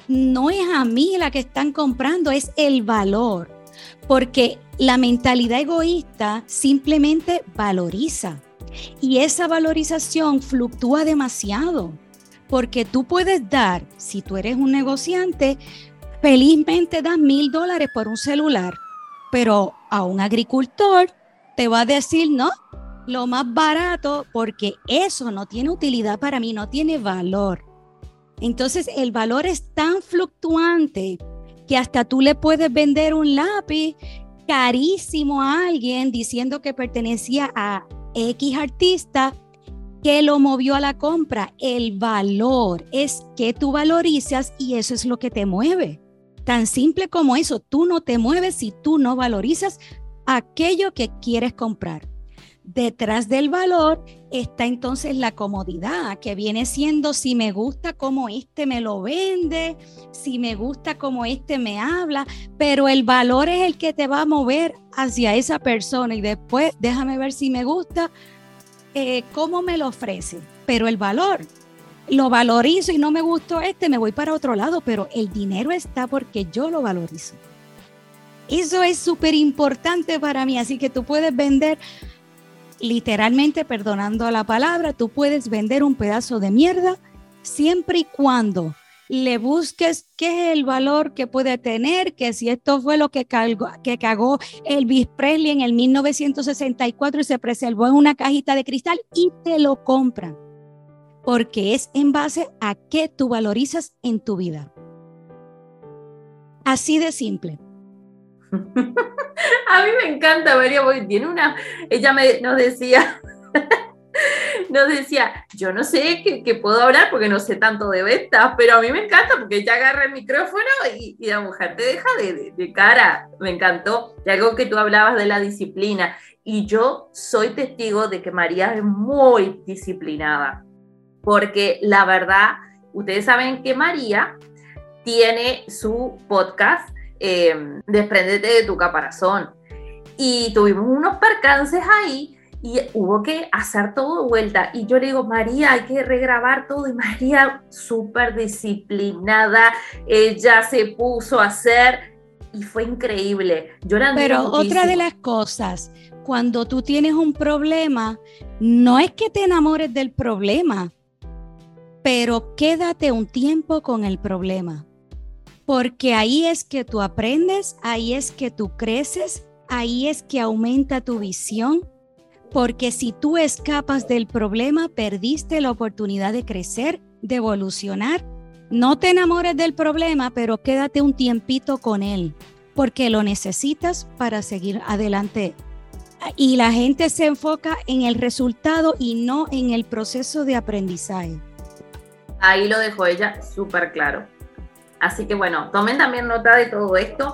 no es a mí la que están comprando, es el valor. Porque la mentalidad egoísta simplemente valoriza. Y esa valorización fluctúa demasiado. Porque tú puedes dar, si tú eres un negociante, felizmente das mil dólares por un celular. Pero a un agricultor te va a decir, no, lo más barato porque eso no tiene utilidad para mí, no tiene valor. Entonces el valor es tan fluctuante que hasta tú le puedes vender un lápiz carísimo a alguien diciendo que pertenecía a X artista que lo movió a la compra. El valor es que tú valorizas y eso es lo que te mueve. Tan simple como eso, tú no te mueves si tú no valorizas aquello que quieres comprar. Detrás del valor está entonces la comodidad, que viene siendo si me gusta como este me lo vende, si me gusta como este me habla, pero el valor es el que te va a mover hacia esa persona y después déjame ver si me gusta, eh, cómo me lo ofrece, pero el valor lo valorizo y no me gustó este, me voy para otro lado, pero el dinero está porque yo lo valorizo. Eso es súper importante para mí, así que tú puedes vender literalmente, perdonando la palabra, tú puedes vender un pedazo de mierda siempre y cuando le busques qué es el valor que puede tener, que si esto fue lo que, cagó, que cagó Elvis Presley en el 1964 y se preservó en una cajita de cristal y te lo compran, porque es en base a qué tú valorizas en tu vida. Así de simple. A mí me encanta María, porque tiene una, ella nos decía, nos decía, yo no sé qué, puedo hablar porque no sé tanto de ventas, pero a mí me encanta porque ella agarra el micrófono y, la mujer te deja de, cara. Me encantó. Y algo que tú hablabas de la disciplina. Y yo soy testigo de que María es muy disciplinada, porque la verdad, ustedes saben que María tiene su podcast eh, despréndete de tu caparazón. Y tuvimos unos percances ahí y hubo que hacer todo de vuelta. Y yo le digo, María, hay que regrabar todo. Y María, súper disciplinada, ella se puso a hacer y fue increíble. Yo Pero otra de las cosas, cuando tú tienes un problema, no es que te enamores del problema, pero quédate un tiempo con el problema porque ahí es que tú aprendes, ahí es que tú creces, ahí es que aumenta tu visión, porque si tú escapas del problema, perdiste la oportunidad de crecer, de evolucionar. No te enamores del problema, pero quédate un tiempito con él, porque lo necesitas para seguir adelante. Y la gente se enfoca en el resultado y no en el proceso de aprendizaje. Ahí lo dejó ella súper claro. Así que bueno, tomen también nota de todo esto.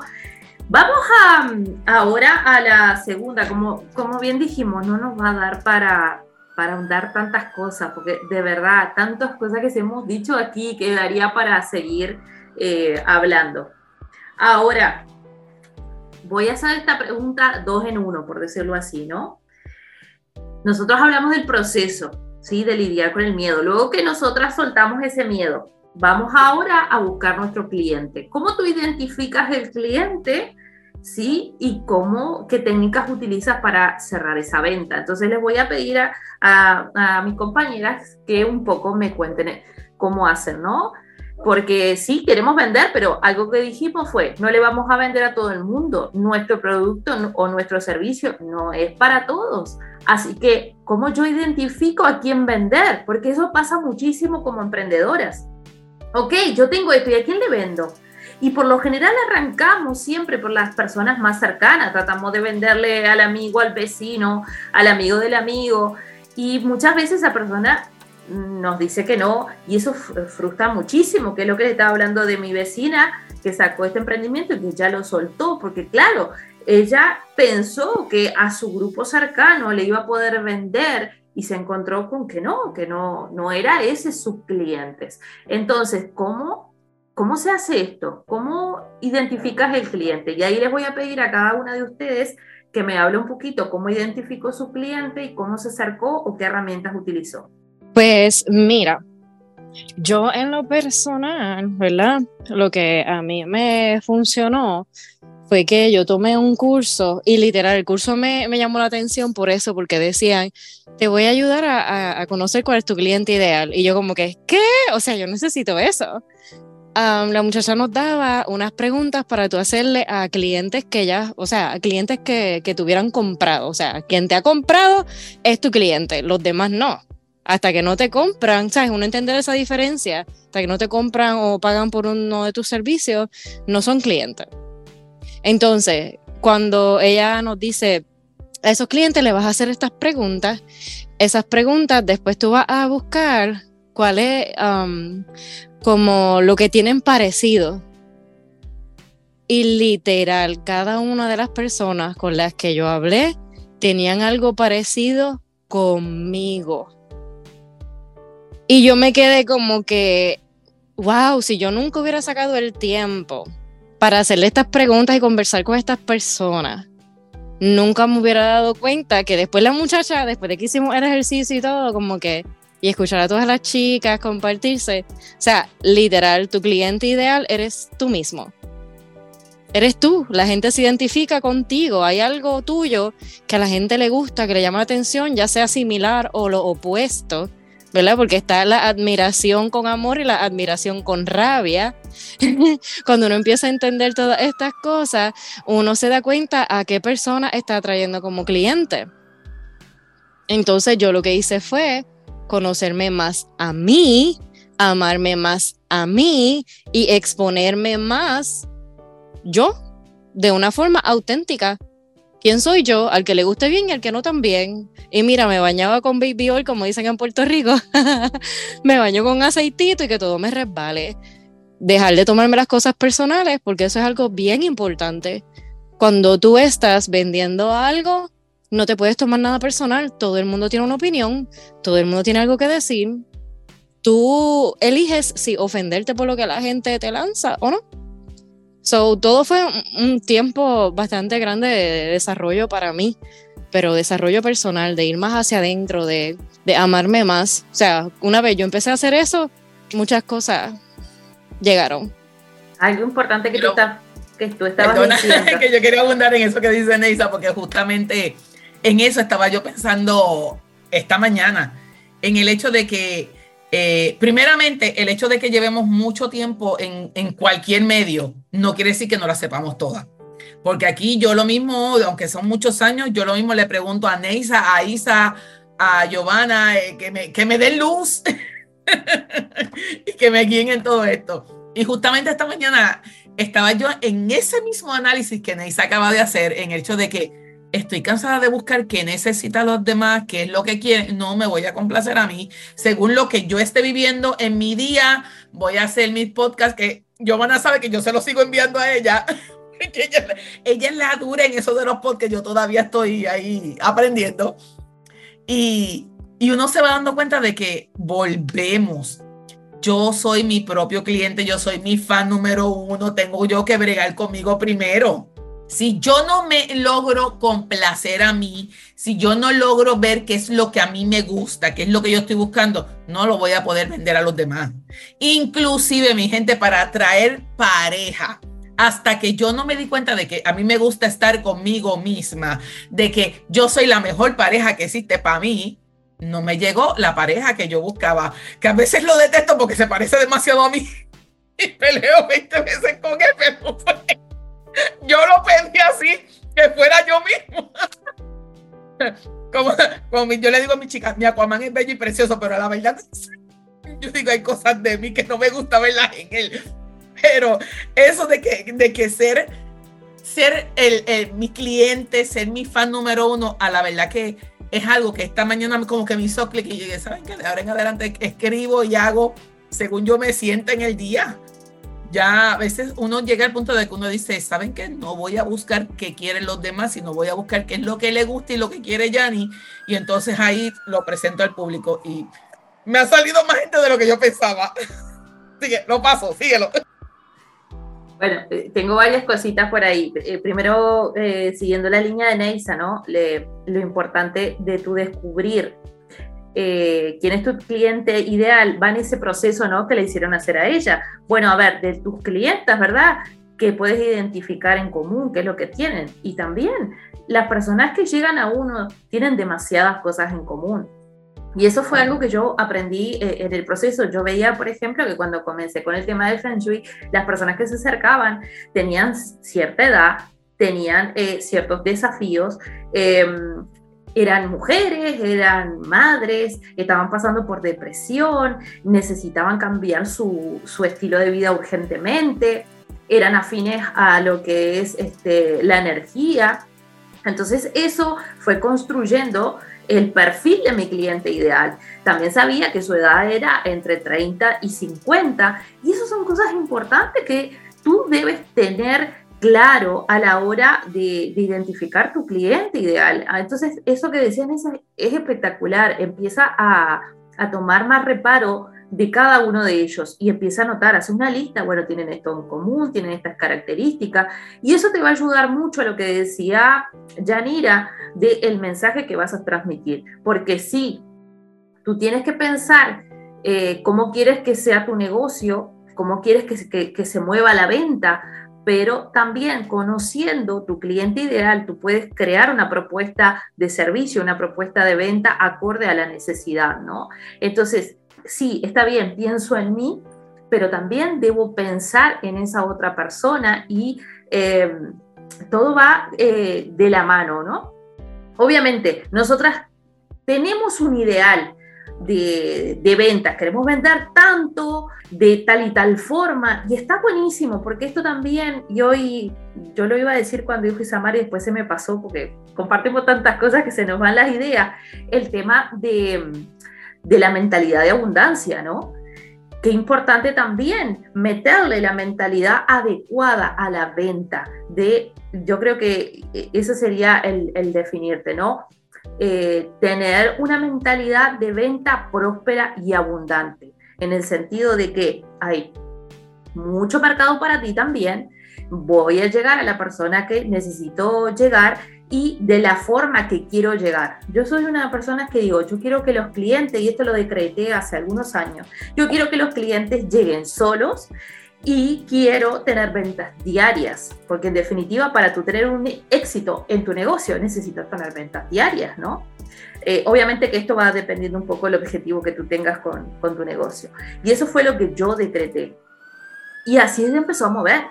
Vamos a, ahora a la segunda, como, como bien dijimos, no nos va a dar para, para ahondar tantas cosas, porque de verdad, tantas cosas que se hemos dicho aquí que daría para seguir eh, hablando. Ahora, voy a hacer esta pregunta dos en uno, por decirlo así, ¿no? Nosotros hablamos del proceso, ¿sí? De lidiar con el miedo. Luego que nosotras soltamos ese miedo, Vamos ahora a buscar nuestro cliente. ¿Cómo tú identificas el cliente? ¿Sí? Y cómo, qué técnicas utilizas para cerrar esa venta. Entonces les voy a pedir a, a, mis compañeras que un poco me cuenten cómo hacen, ¿no? Porque sí, queremos vender, pero algo que dijimos fue, no le vamos a vender a todo el mundo. Nuestro producto o nuestro servicio no es para todos. Así que, ¿cómo yo identifico a quién vender? Porque eso pasa muchísimo como emprendedoras ok, yo tengo esto y a quién le vendo. Y por lo general arrancamos siempre por las personas más cercanas, tratamos de venderle al amigo, al vecino, al amigo del amigo. Y muchas veces esa persona nos dice que no y eso frustra muchísimo, que es lo que le estaba hablando de mi vecina que sacó este emprendimiento y que ya lo soltó, porque claro, ella pensó que a su grupo cercano le iba a poder vender y se encontró con que no, que no, no era ese sus clientes. Entonces, ¿cómo, ¿cómo se hace esto? ¿Cómo identificas el cliente? Y ahí les voy a pedir a cada una de ustedes que me hable un poquito cómo identificó su cliente y cómo se acercó o qué herramientas utilizó. Pues mira, yo en lo personal, ¿verdad? Lo que a mí me funcionó fue que yo tomé un curso y literal el curso me, me llamó la atención por eso, porque decían, te voy a ayudar a, a, conocer cuál es tu cliente ideal. Y yo como que, ¿qué? O sea, yo necesito eso. la muchacha nos daba unas preguntas para tú hacerle a clientes que ya, o sea, a clientes que, que tuvieran comprado. O sea, quien te ha comprado es tu cliente, los demás no. Hasta que no te compran, ¿sabes? Uno entender esa diferencia, hasta que no te compran o pagan por uno de tus servicios, no son clientes. Entonces, cuando ella nos dice, a esos clientes le vas a hacer estas preguntas, esas preguntas después tú vas a buscar cuál es um, como lo que tienen parecido. Y literal, cada una de las personas con las que yo hablé tenían algo parecido conmigo. Y yo me quedé como que, wow, si yo nunca hubiera sacado el tiempo para hacerle estas preguntas y conversar con estas personas, nunca me hubiera dado cuenta que después la muchacha, después de que hicimos el ejercicio y todo, como que, y escuchar a todas las chicas compartirse, o sea, literal, tu cliente ideal eres tú mismo. Eres tú, la gente se identifica contigo, hay algo tuyo que a la gente le gusta, que le llama la atención, ya sea similar o lo opuesto, ¿verdad? Porque está la admiración con amor y la admiración con rabia. Cuando uno empieza a entender todas estas cosas, uno se da cuenta a qué persona está atrayendo como cliente. Entonces yo lo que hice fue conocerme más a mí, amarme más a mí y exponerme más yo de una forma auténtica quién soy yo, al que le guste bien y al que no también. Y mira, me bañaba con baby oil, como dicen en Puerto Rico. me baño con aceitito y que todo me resbale. Dejar de tomarme las cosas personales, porque eso es algo bien importante. Cuando tú estás vendiendo algo, no te puedes tomar nada personal. Todo el mundo tiene una opinión, todo el mundo tiene algo que decir. Tú eliges si ofenderte por lo que la gente te lanza o no. So, todo fue un tiempo bastante grande de desarrollo para mí, pero desarrollo personal, de ir más hacia adentro, de, amarme más. O sea, una vez yo empecé a hacer eso, muchas cosas llegaron. Algo importante que, tú, que tú estabas diciendo. que yo quería abundar en eso que dice Neisa, porque justamente en eso estaba yo pensando esta mañana, en el hecho de que eh, primeramente, el hecho de que llevemos mucho tiempo en, cualquier medio no quiere decir que no la sepamos todas. Porque aquí yo lo mismo, aunque son muchos años, yo lo mismo le pregunto a Neisa, a Isa, a Giovanna, eh, que, me, que me den luz y que me guíen en todo esto. Y justamente esta mañana estaba yo en ese mismo análisis que Neisa acaba de hacer, en el hecho de que estoy cansada de buscar qué necesitan los demás, qué es lo que quieren, no me voy a complacer a mí. Según lo que yo esté viviendo en mi día, voy a hacer mis podcasts que Giovanna sabe que yo se los sigo enviando a ella. ella, ella es la dura en eso de los podcasts, yo todavía estoy ahí aprendiendo. Y, y uno se va dando cuenta de que volvemos. Yo soy mi propio cliente, yo soy mi fan número uno, tengo yo que bregar conmigo primero. Si yo no me logro complacer a mí, si yo no logro ver qué es lo que a mí me gusta, qué es lo que yo estoy buscando, no lo voy a poder vender a los demás. Inclusive, mi gente, para atraer pareja, hasta que yo no me di cuenta de que a mí me gusta estar conmigo misma, de que yo soy la mejor pareja que existe para mí, no me llegó la pareja que yo buscaba, que a veces lo detesto porque se parece demasiado a mí y peleo 20 veces con él, pero yo lo pedí así, que fuera yo mismo. Como, como yo le digo a mi chica, mi Aquaman es bello y precioso, pero la verdad, yo digo, hay cosas de mí que no me gusta verlas en él. Pero eso de que, de que ser, ser el, mi cliente, ser mi fan número uno, a la verdad que es algo que esta mañana como que me hizo clic y yo ¿saben qué? De ahora en adelante escribo y hago según yo me siento en el día ya a veces uno llega al punto de que uno dice, ¿saben qué? No voy a buscar qué quieren los demás, sino voy a buscar qué es lo que le gusta y lo que quiere Yanni. Y entonces ahí lo presento al público. Y me ha salido más gente de lo que yo pensaba. Sigue, lo paso, síguelo. Bueno, eh, tengo varias cositas por ahí. Eh, primero, eh, siguiendo la línea de Neisa, ¿no? lo importante de tu descubrir eh, quién es tu cliente ideal, va en ese proceso ¿no? que le hicieron hacer a ella. Bueno, a ver, de tus clientes, ¿verdad? Que puedes identificar en común, qué es lo que tienen. Y también las personas que llegan a uno tienen demasiadas cosas en común. Y eso fue algo que yo aprendí eh, en el proceso. Yo veía, por ejemplo, que cuando comencé con el tema del Feng Shui, las personas que se acercaban tenían cierta edad, tenían eh, ciertos desafíos. Eran mujeres, eran madres, estaban pasando por depresión, necesitaban cambiar su, su estilo de vida urgentemente, eran afines a lo que es este, la energía. Entonces eso fue construyendo el perfil de mi cliente ideal. También sabía que su edad era entre 30 y 50 y esas son cosas importantes que tú debes tener claro a la hora de, identificar tu cliente ideal. Ah, entonces, eso que decían es, es espectacular. Empieza a, tomar más reparo de cada uno de ellos y empieza a notar, hace una lista, bueno, tienen esto en común, tienen estas características, y eso te va a ayudar mucho a lo que decía Yanira del mensaje que vas a transmitir, porque si tú tienes que pensar eh, cómo quieres que sea tu negocio, cómo quieres que, que se mueva la venta, pero también conociendo tu cliente ideal, tú puedes crear una propuesta de servicio, una propuesta de venta acorde a la necesidad, ¿no? Entonces, sí, está bien, pienso en mí, pero también debo pensar en esa otra persona y em, todo va eh, de la mano, ¿no? Obviamente, nosotras tenemos un ideal de, de ventas, queremos vender tanto, de tal y tal forma, y está buenísimo, porque esto también, y hoy yo lo iba a decir cuando yo fui a Samar y después se me pasó, porque compartimos tantas cosas que se nos van las ideas, el tema de de la mentalidad de abundancia, ¿no? Qué importante también meterle la mentalidad adecuada a la venta. De, yo creo que ese sería el, definirte, ¿no? Eh, tener una mentalidad de venta próspera y abundante, en el sentido de que hay mucho mercado para ti también, voy a llegar a la persona que necesito llegar y de la forma que quiero llegar. Yo soy una persona que digo, yo quiero que los clientes, y esto lo decreté hace algunos años, yo quiero que los clientes lleguen solos y quiero tener ventas diarias, porque en definitiva para tú tener un éxito en tu negocio necesitas tener ventas diarias, ¿no? Eh, obviamente que esto va dependiendo un poco del objetivo que tú tengas con, con tu negocio. Y eso fue lo que yo decreté. Y así se empezó a mover.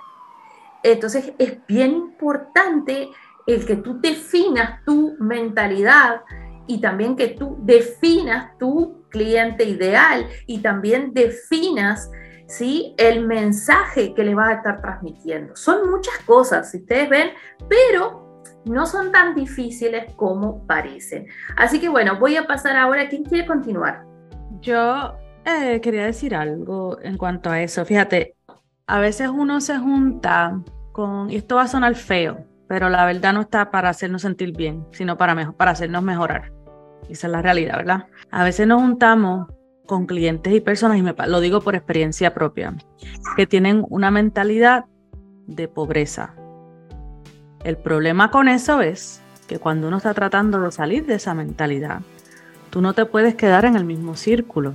Entonces es bien importante el que tú definas tu mentalidad y también que tú definas tu cliente ideal y también definas ¿sí? el mensaje que le vas a estar transmitiendo. Son muchas cosas, si ustedes ven, pero no son tan difíciles como parecen. Así que bueno, voy a pasar ahora. ¿Quién quiere continuar? Yo eh, quería decir algo en cuanto a eso. Fíjate, a veces uno se junta con, y esto va a sonar feo, pero la verdad no está para hacernos sentir bien, sino para, para hacernos mejorar. Esa es la realidad, ¿verdad? A veces nos juntamos con clientes y personas, y me, lo digo por experiencia propia, que tienen una mentalidad de pobreza. El problema con eso es que cuando uno está tratando de salir de esa mentalidad, tú no te puedes quedar en el mismo círculo.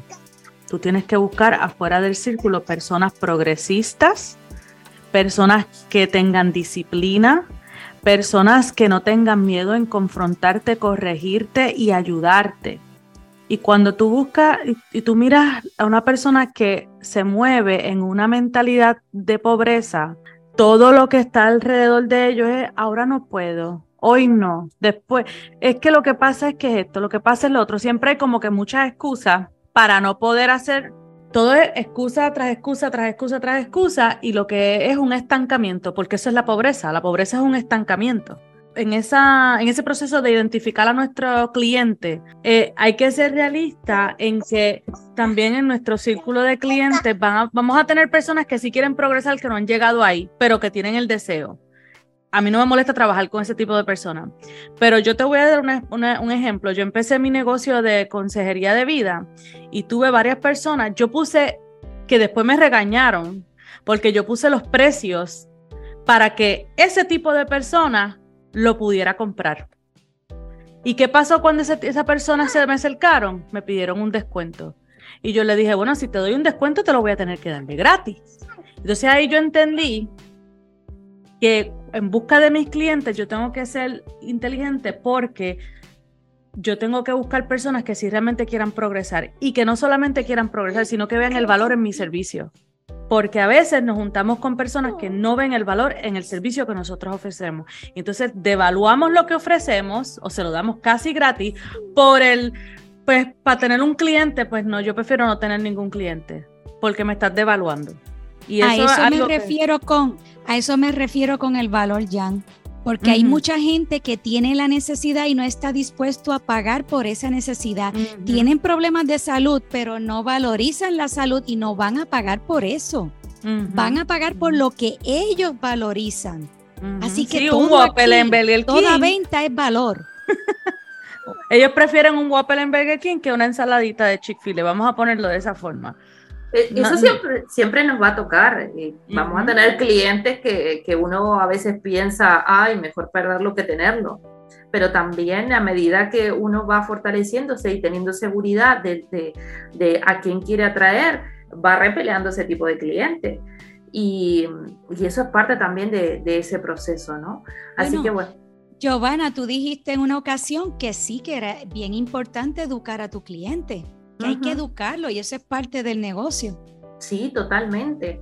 Tú tienes que buscar afuera del círculo personas progresistas, personas que tengan disciplina, personas que no tengan miedo en confrontarte, corregirte y ayudarte. Y cuando tú buscas y, tú miras a una persona que se mueve en una mentalidad de pobreza, todo lo que está alrededor de ellos es, ahora no puedo, hoy no, después. Es que lo que pasa es que esto, lo que pasa es lo otro. Siempre hay como que muchas excusas para no poder hacer todo es excusa tras excusa, tras excusa, tras excusa, y lo que es un estancamiento, porque eso es la pobreza. La pobreza es un estancamiento. En, esa, en ese proceso de identificar a nuestro cliente, eh, hay que ser realista en que también en nuestro círculo de clientes vamos a tener personas que sí quieren progresar, que no han llegado ahí, pero que tienen el deseo a mí no me molesta trabajar con ese tipo de personas. Pero yo te voy a dar un ejemplo. Yo empecé mi negocio de consejería de vida y tuve varias personas. Yo puse que después me regañaron porque yo puse los precios para que ese tipo de personas lo pudiera comprar. ¿Y qué pasó cuando esa persona se me acercaron? Me pidieron un descuento. Y yo le dije, bueno, si te doy un descuento, te lo voy a tener que dar de gratis. Entonces ahí yo entendí que en busca de mis clientes yo tengo que ser inteligente porque yo tengo que buscar personas que sí realmente quieran progresar y que no solamente quieran progresar, sino que vean el valor en mi servicio. Porque a veces nos juntamos con personas que no ven el valor en el servicio que nosotros ofrecemos. Entonces devaluamos lo que ofrecemos o se lo damos casi gratis por el, pues para tener un cliente, pues no, yo prefiero no tener ningún cliente porque me estás devaluando. Y a eso me refiero con, a eso me refiero con el valor, Jan porque hay mucha gente que tiene la necesidad y no está dispuesto a pagar por esa necesidad. Tienen problemas de salud, pero no valorizan la salud y no van a pagar por eso. Van a pagar por lo que ellos valorizan. Así que toda venta es valor. ellos prefieren un Whopper en Burger King que una ensaladita de Chick-fil-A. Vamos a ponerlo de esa forma. Eh, eso siempre, siempre nos va a tocar. vamos a tener clientes que, que, uno a veces piensa, ay, mejor perderlo que tenerlo. Pero también a medida que uno va fortaleciéndose y teniendo seguridad de, de, de a quién quiere atraer, va repeleando ese tipo de clientes. Y, y eso es parte también de, de ese proceso, ¿no? Así que bueno. Giovanna, tú dijiste en una ocasión que sí que era bien importante educar a tu cliente hay que educarlo y eso es parte del negocio. Sí, totalmente.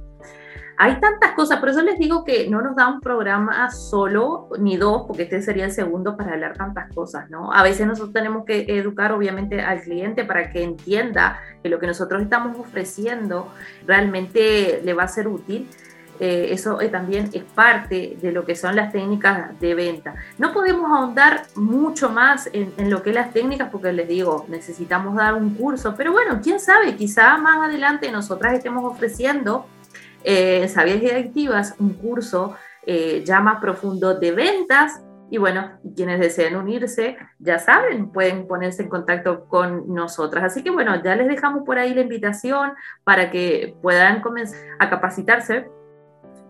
Hay tantas cosas, por eso les digo que no nos da un programa solo ni dos, porque este sería el segundo para hablar tantas cosas, ¿no? A veces nosotros tenemos que educar obviamente al cliente para que entienda que lo que nosotros estamos ofreciendo realmente le va a ser útil eh, eso eh, también es parte de lo que son las técnicas de venta. No podemos ahondar mucho más en, lo que es las técnicas porque les digo, necesitamos dar un curso, pero bueno, quién sabe, quizá más adelante nosotras estemos ofreciendo eh, Sabias y Adictivas un curso eh, ya más profundo de ventas. Y bueno, quienes deseen unirse, ya saben, pueden ponerse en contacto con nosotras. Así que bueno, ya les dejamos por ahí la invitación para que puedan comenzar a capacitarse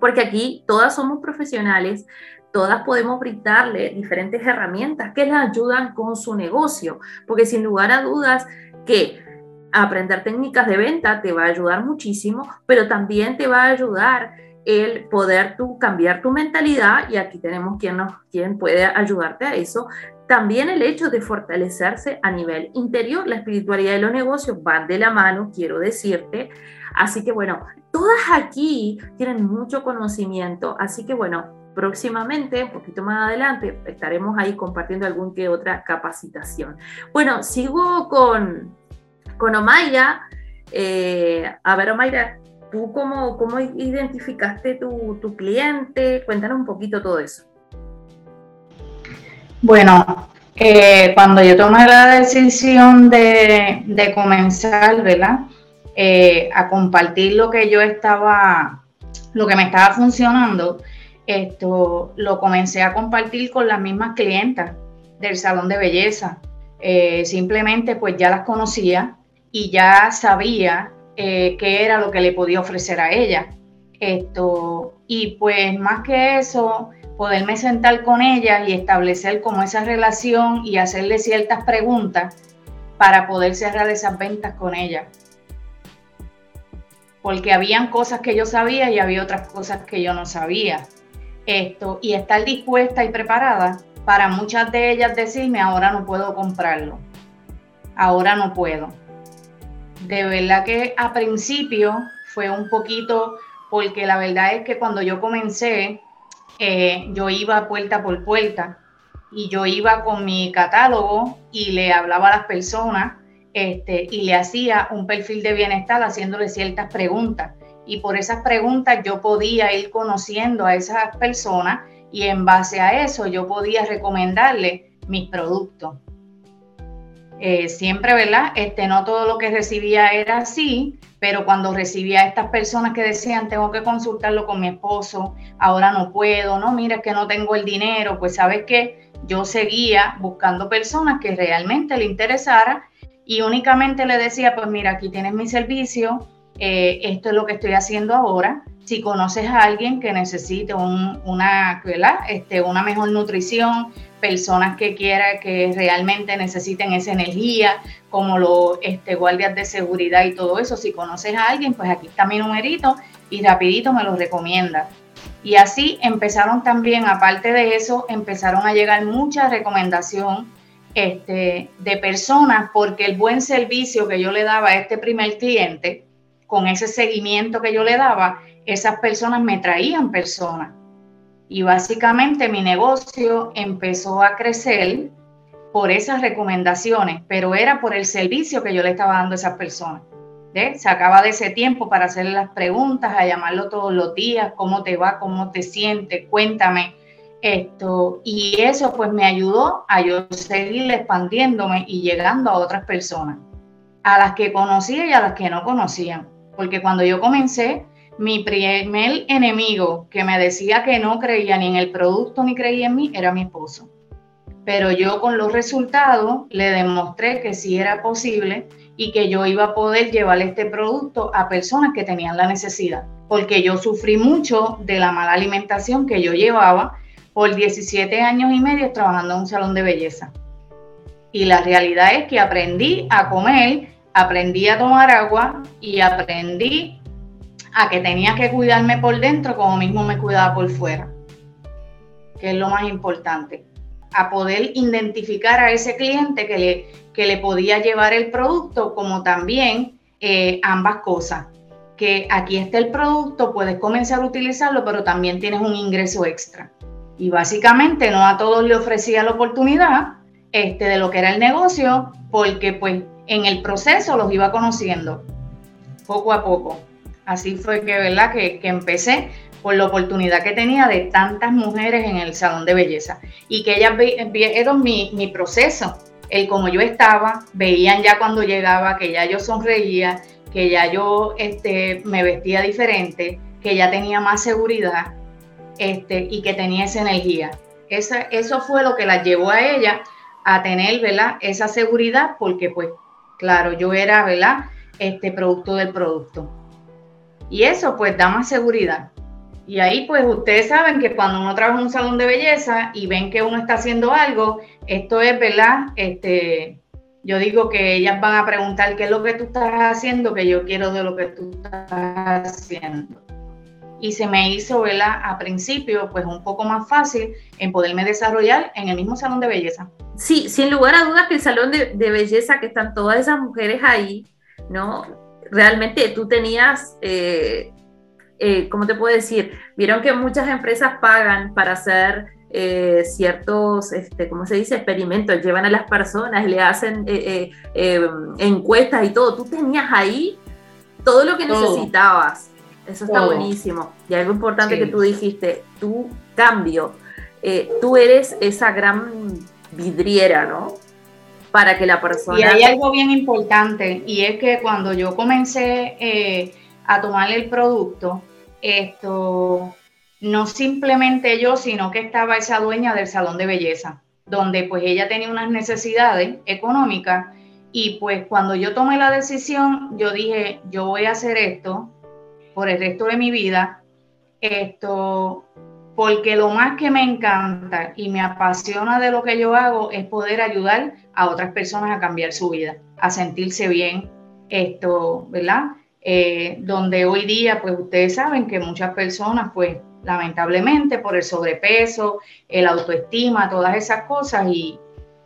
porque aquí todas somos profesionales, todas podemos brindarle diferentes herramientas que les ayudan con su negocio, porque sin lugar a dudas que aprender técnicas de venta te va a ayudar muchísimo, pero también te va a ayudar el poder tú cambiar tu mentalidad y aquí tenemos quien, nos, quien puede ayudarte a eso. También el hecho de fortalecerse a nivel interior, la espiritualidad y los negocios van de la mano, quiero decirte. Así que bueno, todas aquí tienen mucho conocimiento, así que bueno, próximamente, un poquito más adelante, estaremos ahí compartiendo algún que otra capacitación. Bueno, sigo con, con Omaira. Eh, a ver, Omaira, ¿tú cómo, cómo identificaste tu, tu, cliente? Cuéntanos un poquito todo eso. Bueno, eh, cuando yo tomé la decisión de, de comenzar, ¿verdad? Eh, a compartir lo que yo estaba, lo que me estaba funcionando, esto lo comencé a compartir con las mismas clientas del salón de belleza. Eh, simplemente pues ya las conocía y ya sabía eh, qué era lo que le podía ofrecer a ella. Esto, y pues más que eso, poderme sentar con ella y establecer como esa relación y hacerle ciertas preguntas para poder cerrar esas ventas con ella porque habían cosas que yo sabía y había otras cosas que yo no sabía. Esto, y estar dispuesta y preparada para muchas de ellas decirme, ahora no puedo comprarlo, ahora no puedo. De verdad que a principio fue un poquito, porque la verdad es que cuando yo comencé, eh, yo iba puerta por puerta y yo iba con mi catálogo y le hablaba a las personas este, y le hacía un perfil de bienestar haciéndole ciertas preguntas. Y por esas preguntas yo podía ir conociendo a esas personas y en base a eso yo podía recomendarle mis productos. Eh, siempre, ¿verdad? Este, no todo lo que recibía era así, pero cuando recibía a estas personas que decían, tengo que consultarlo con mi esposo, ahora no puedo, no, mira, que no tengo el dinero, pues sabes que yo seguía buscando personas que realmente le interesara y únicamente le decía, pues mira, aquí tienes mi servicio, eh, esto es lo que estoy haciendo ahora. Si conoces a alguien que necesite una, Este, una mejor nutrición, personas que quieran que realmente necesiten esa energía, como los este, guardias de seguridad y todo eso, si conoces a alguien, pues aquí está mi numerito y rapidito me lo recomienda. Y así empezaron también, aparte de eso, empezaron a llegar muchas recomendaciones este, de personas porque el buen servicio que yo le daba a este primer cliente, con ese seguimiento que yo le daba, esas personas me traían personas. Y básicamente mi negocio empezó a crecer por esas recomendaciones, pero era por el servicio que yo le estaba dando a esas personas. Sacaba de ese tiempo para hacerle las preguntas, a llamarlo todos los días, cómo te va, cómo te sientes, cuéntame esto. Y eso pues me ayudó a yo seguir expandiéndome y llegando a otras personas, a las que conocía y a las que no conocían. Porque cuando yo comencé, mi primer enemigo que me decía que no creía ni en el producto ni creía en mí era mi esposo. Pero yo con los resultados le demostré que sí era posible y que yo iba a poder llevar este producto a personas que tenían la necesidad, porque yo sufrí mucho de la mala alimentación que yo llevaba por 17 años y medio trabajando en un salón de belleza. Y la realidad es que aprendí a comer, aprendí a tomar agua y aprendí a que tenía que cuidarme por dentro como mismo me cuidaba por fuera, que es lo más importante. A poder identificar a ese cliente que le, que le podía llevar el producto, como también eh, ambas cosas. Que aquí está el producto, puedes comenzar a utilizarlo, pero también tienes un ingreso extra. Y básicamente no a todos le ofrecía la oportunidad este, de lo que era el negocio, porque pues en el proceso los iba conociendo poco a poco. Así fue que, ¿verdad? Que, que empecé por la oportunidad que tenía de tantas mujeres en el salón de belleza y que ellas vieron mi, mi proceso, el como yo estaba, veían ya cuando llegaba que ya yo sonreía, que ya yo este, me vestía diferente, que ya tenía más seguridad este, y que tenía esa energía. Esa, eso fue lo que la llevó a ella a tener, ¿verdad? Esa seguridad porque, pues, claro, yo era, ¿verdad? Este producto del producto. Y eso, pues, da más seguridad. Y ahí, pues, ustedes saben que cuando uno trabaja en un salón de belleza y ven que uno está haciendo algo, esto es, ¿verdad? Este, yo digo que ellas van a preguntar qué es lo que tú estás haciendo, que yo quiero de lo que tú estás haciendo. Y se me hizo, ¿verdad? A principio, pues un poco más fácil en poderme desarrollar en el mismo salón de belleza. Sí, sin lugar a dudas que el salón de, belleza, que están todas esas mujeres ahí, ¿no? Realmente tú tenías eh, eh, ¿cómo te puedo decir? Vieron que muchas empresas pagan para hacer eh, ciertos, este, ¿cómo se dice? Experimentos, llevan a las personas, le hacen eh, encuestas y todo. Tú tenías ahí todo lo que necesitabas. Eso está buenísimo. Y algo importante que tú dijiste, tu cambio, tú eres esa gran vidriera, ¿no? Para que la persona... Y hay algo bien importante, y es que cuando yo comencé a tomar el producto, esto, no simplemente yo, sino que estaba esa dueña del salón de belleza, donde pues ella tenía unas necesidades económicas y pues cuando yo tomé la decisión, yo dije, yo voy a hacer esto por el resto de mi vida, esto, porque lo más que me encanta y me apasiona de lo que yo hago es poder ayudar a otras personas a cambiar su vida, a sentirse bien, esto, ¿verdad? Eh, donde hoy día, pues ustedes saben que muchas personas, pues lamentablemente por el sobrepeso, el autoestima, todas esas cosas, y,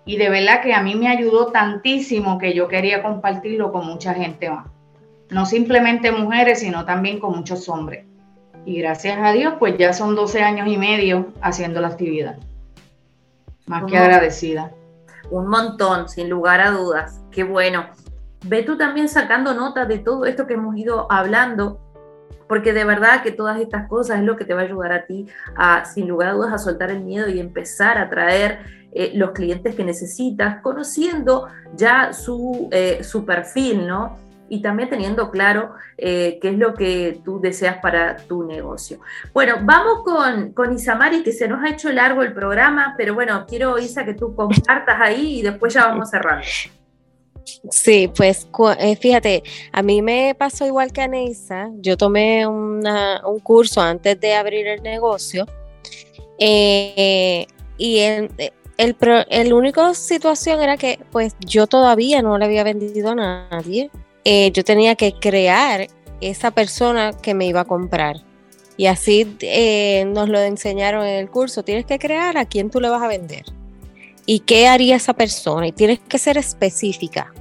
y de verdad que a mí me ayudó tantísimo que yo quería compartirlo con mucha gente más. No simplemente mujeres, sino también con muchos hombres. Y gracias a Dios, pues ya son 12 años y medio haciendo la actividad. Más que agradecida. Un montón, sin lugar a dudas. Qué bueno ve tú también sacando nota de todo esto que hemos ido hablando, porque de verdad que todas estas cosas es lo que te va a ayudar a ti a, sin lugar a dudas, a soltar el miedo y empezar a traer eh, los clientes que necesitas, conociendo ya su, eh, su perfil, ¿no? Y también teniendo claro eh, qué es lo que tú deseas para tu negocio. Bueno, vamos con, con Isamari, que se nos ha hecho largo el programa, pero bueno, quiero, Isa, que tú compartas ahí y después ya vamos cerrando. Sí, pues eh, fíjate, a mí me pasó igual que a Neisa, yo tomé un curso antes de abrir el negocio eh, y el, el, el, único situación era que pues yo todavía no le había vendido a nadie, eh, yo tenía que crear esa persona que me iba a comprar. Y así nos lo enseñaron en el curso, tienes que crear a quién tú le vas a vender. ¿Y qué haría esa persona? Y tienes que ser específica.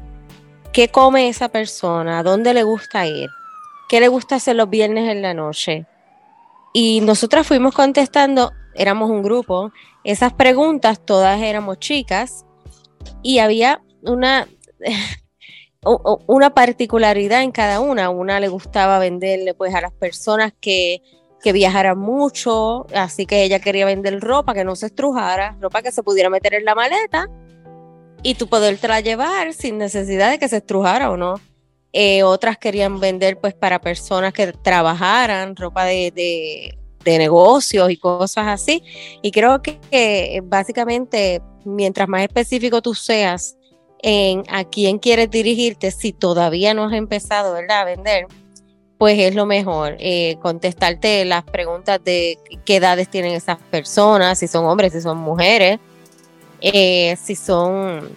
¿Qué come esa persona? ¿Dónde le gusta ir? ¿Qué le gusta hacer los viernes en la noche? Y nosotras fuimos contestando, éramos un grupo, esas preguntas, todas éramos chicas, y había una, una particularidad en cada una. Una le gustaba venderle pues a las personas que, que viajaran mucho, así que ella quería vender ropa que no se estrujara, ropa que se pudiera meter en la maleta y tú podértela llevar sin necesidad de que se estrujara o no. Eh, otras querían vender pues para personas que trabajaran, ropa de, de, negocios y cosas así. Y creo que, que básicamente mientras más específico tú seas en a quién quieres dirigirte, si todavía no has empezado ¿verdad? a vender, pues es lo mejor. Eh, contestarte las preguntas de qué edades tienen esas personas, si son hombres, si son mujeres, eh, si son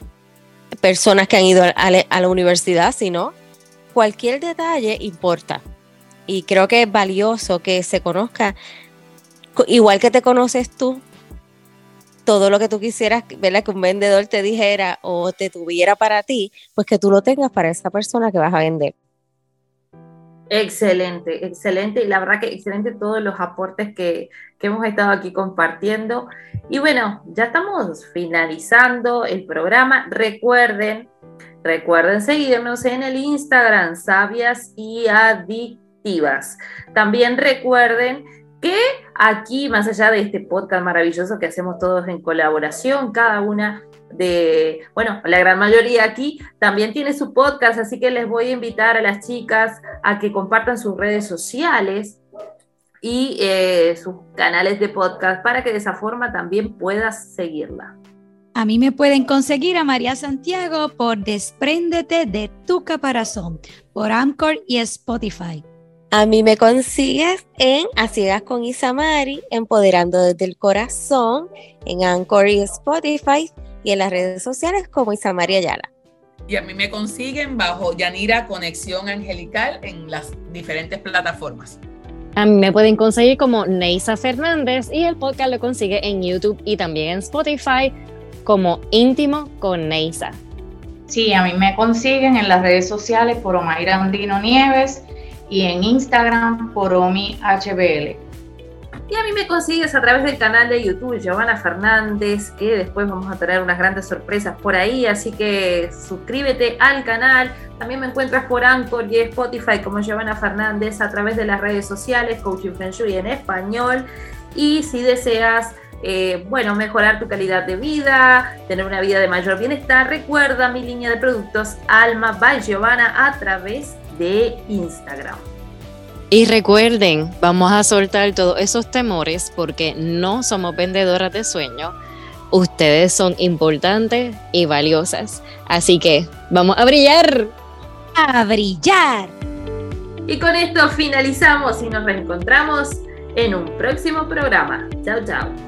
personas que han ido a la, universidad, si no. Cualquier detalle importa. Y creo que es valioso que se conozca, igual que te conoces tú, todo lo que tú quisieras, ¿verdad? Que un vendedor te dijera o te tuviera para ti, pues que tú lo tengas para esa persona que vas a vender. Excelente, excelente. Y la verdad que excelente todos los aportes que, que, hemos estado aquí compartiendo. Y bueno, ya estamos finalizando el programa. Recuerden, recuerden seguirnos en el Instagram, sabias y adictivas. También recuerden que aquí, más allá de este podcast maravilloso que hacemos todos en colaboración, cada una de, bueno, la gran mayoría aquí también tiene su podcast, así que les voy a invitar a las chicas a que compartan sus redes sociales y eh, sus canales de podcast para que de esa forma también puedas seguirla. A mí me pueden conseguir a María Santiago por Despréndete de tu caparazón, por Anchor y Spotify. A mí me consigues en A Ciegas con Isamari, Empoderando desde el Corazón, en Anchor y Spotify y en las redes sociales como Isamari Ayala. Y a mí me consiguen bajo Yanira Conexión Angelical en las diferentes plataformas. A mí me pueden conseguir como Neisa Fernández y el podcast lo consigue en YouTube y también en Spotify como Íntimo con Neisa. Sí, a mí me consiguen en las redes sociales por Omaira Andino Nieves y en Instagram por Omi HBL. Y a mí me consigues a través del canal de YouTube Giovanna Fernández, que después vamos a tener unas grandes sorpresas por ahí, así que suscríbete al canal. También me encuentras por Anchor y Spotify como Giovanna Fernández a través de las redes sociales, Coaching Feng Shui en español. Y si deseas eh, bueno, mejorar tu calidad de vida, tener una vida de mayor bienestar, recuerda mi línea de productos Alma by Giovanna a través de Instagram. Y recuerden, vamos a soltar todos esos temores porque no somos vendedoras de sueños. Ustedes son importantes y valiosas. Así que vamos a brillar. A brillar. Y con esto finalizamos y nos reencontramos en un próximo programa. Chao, chao.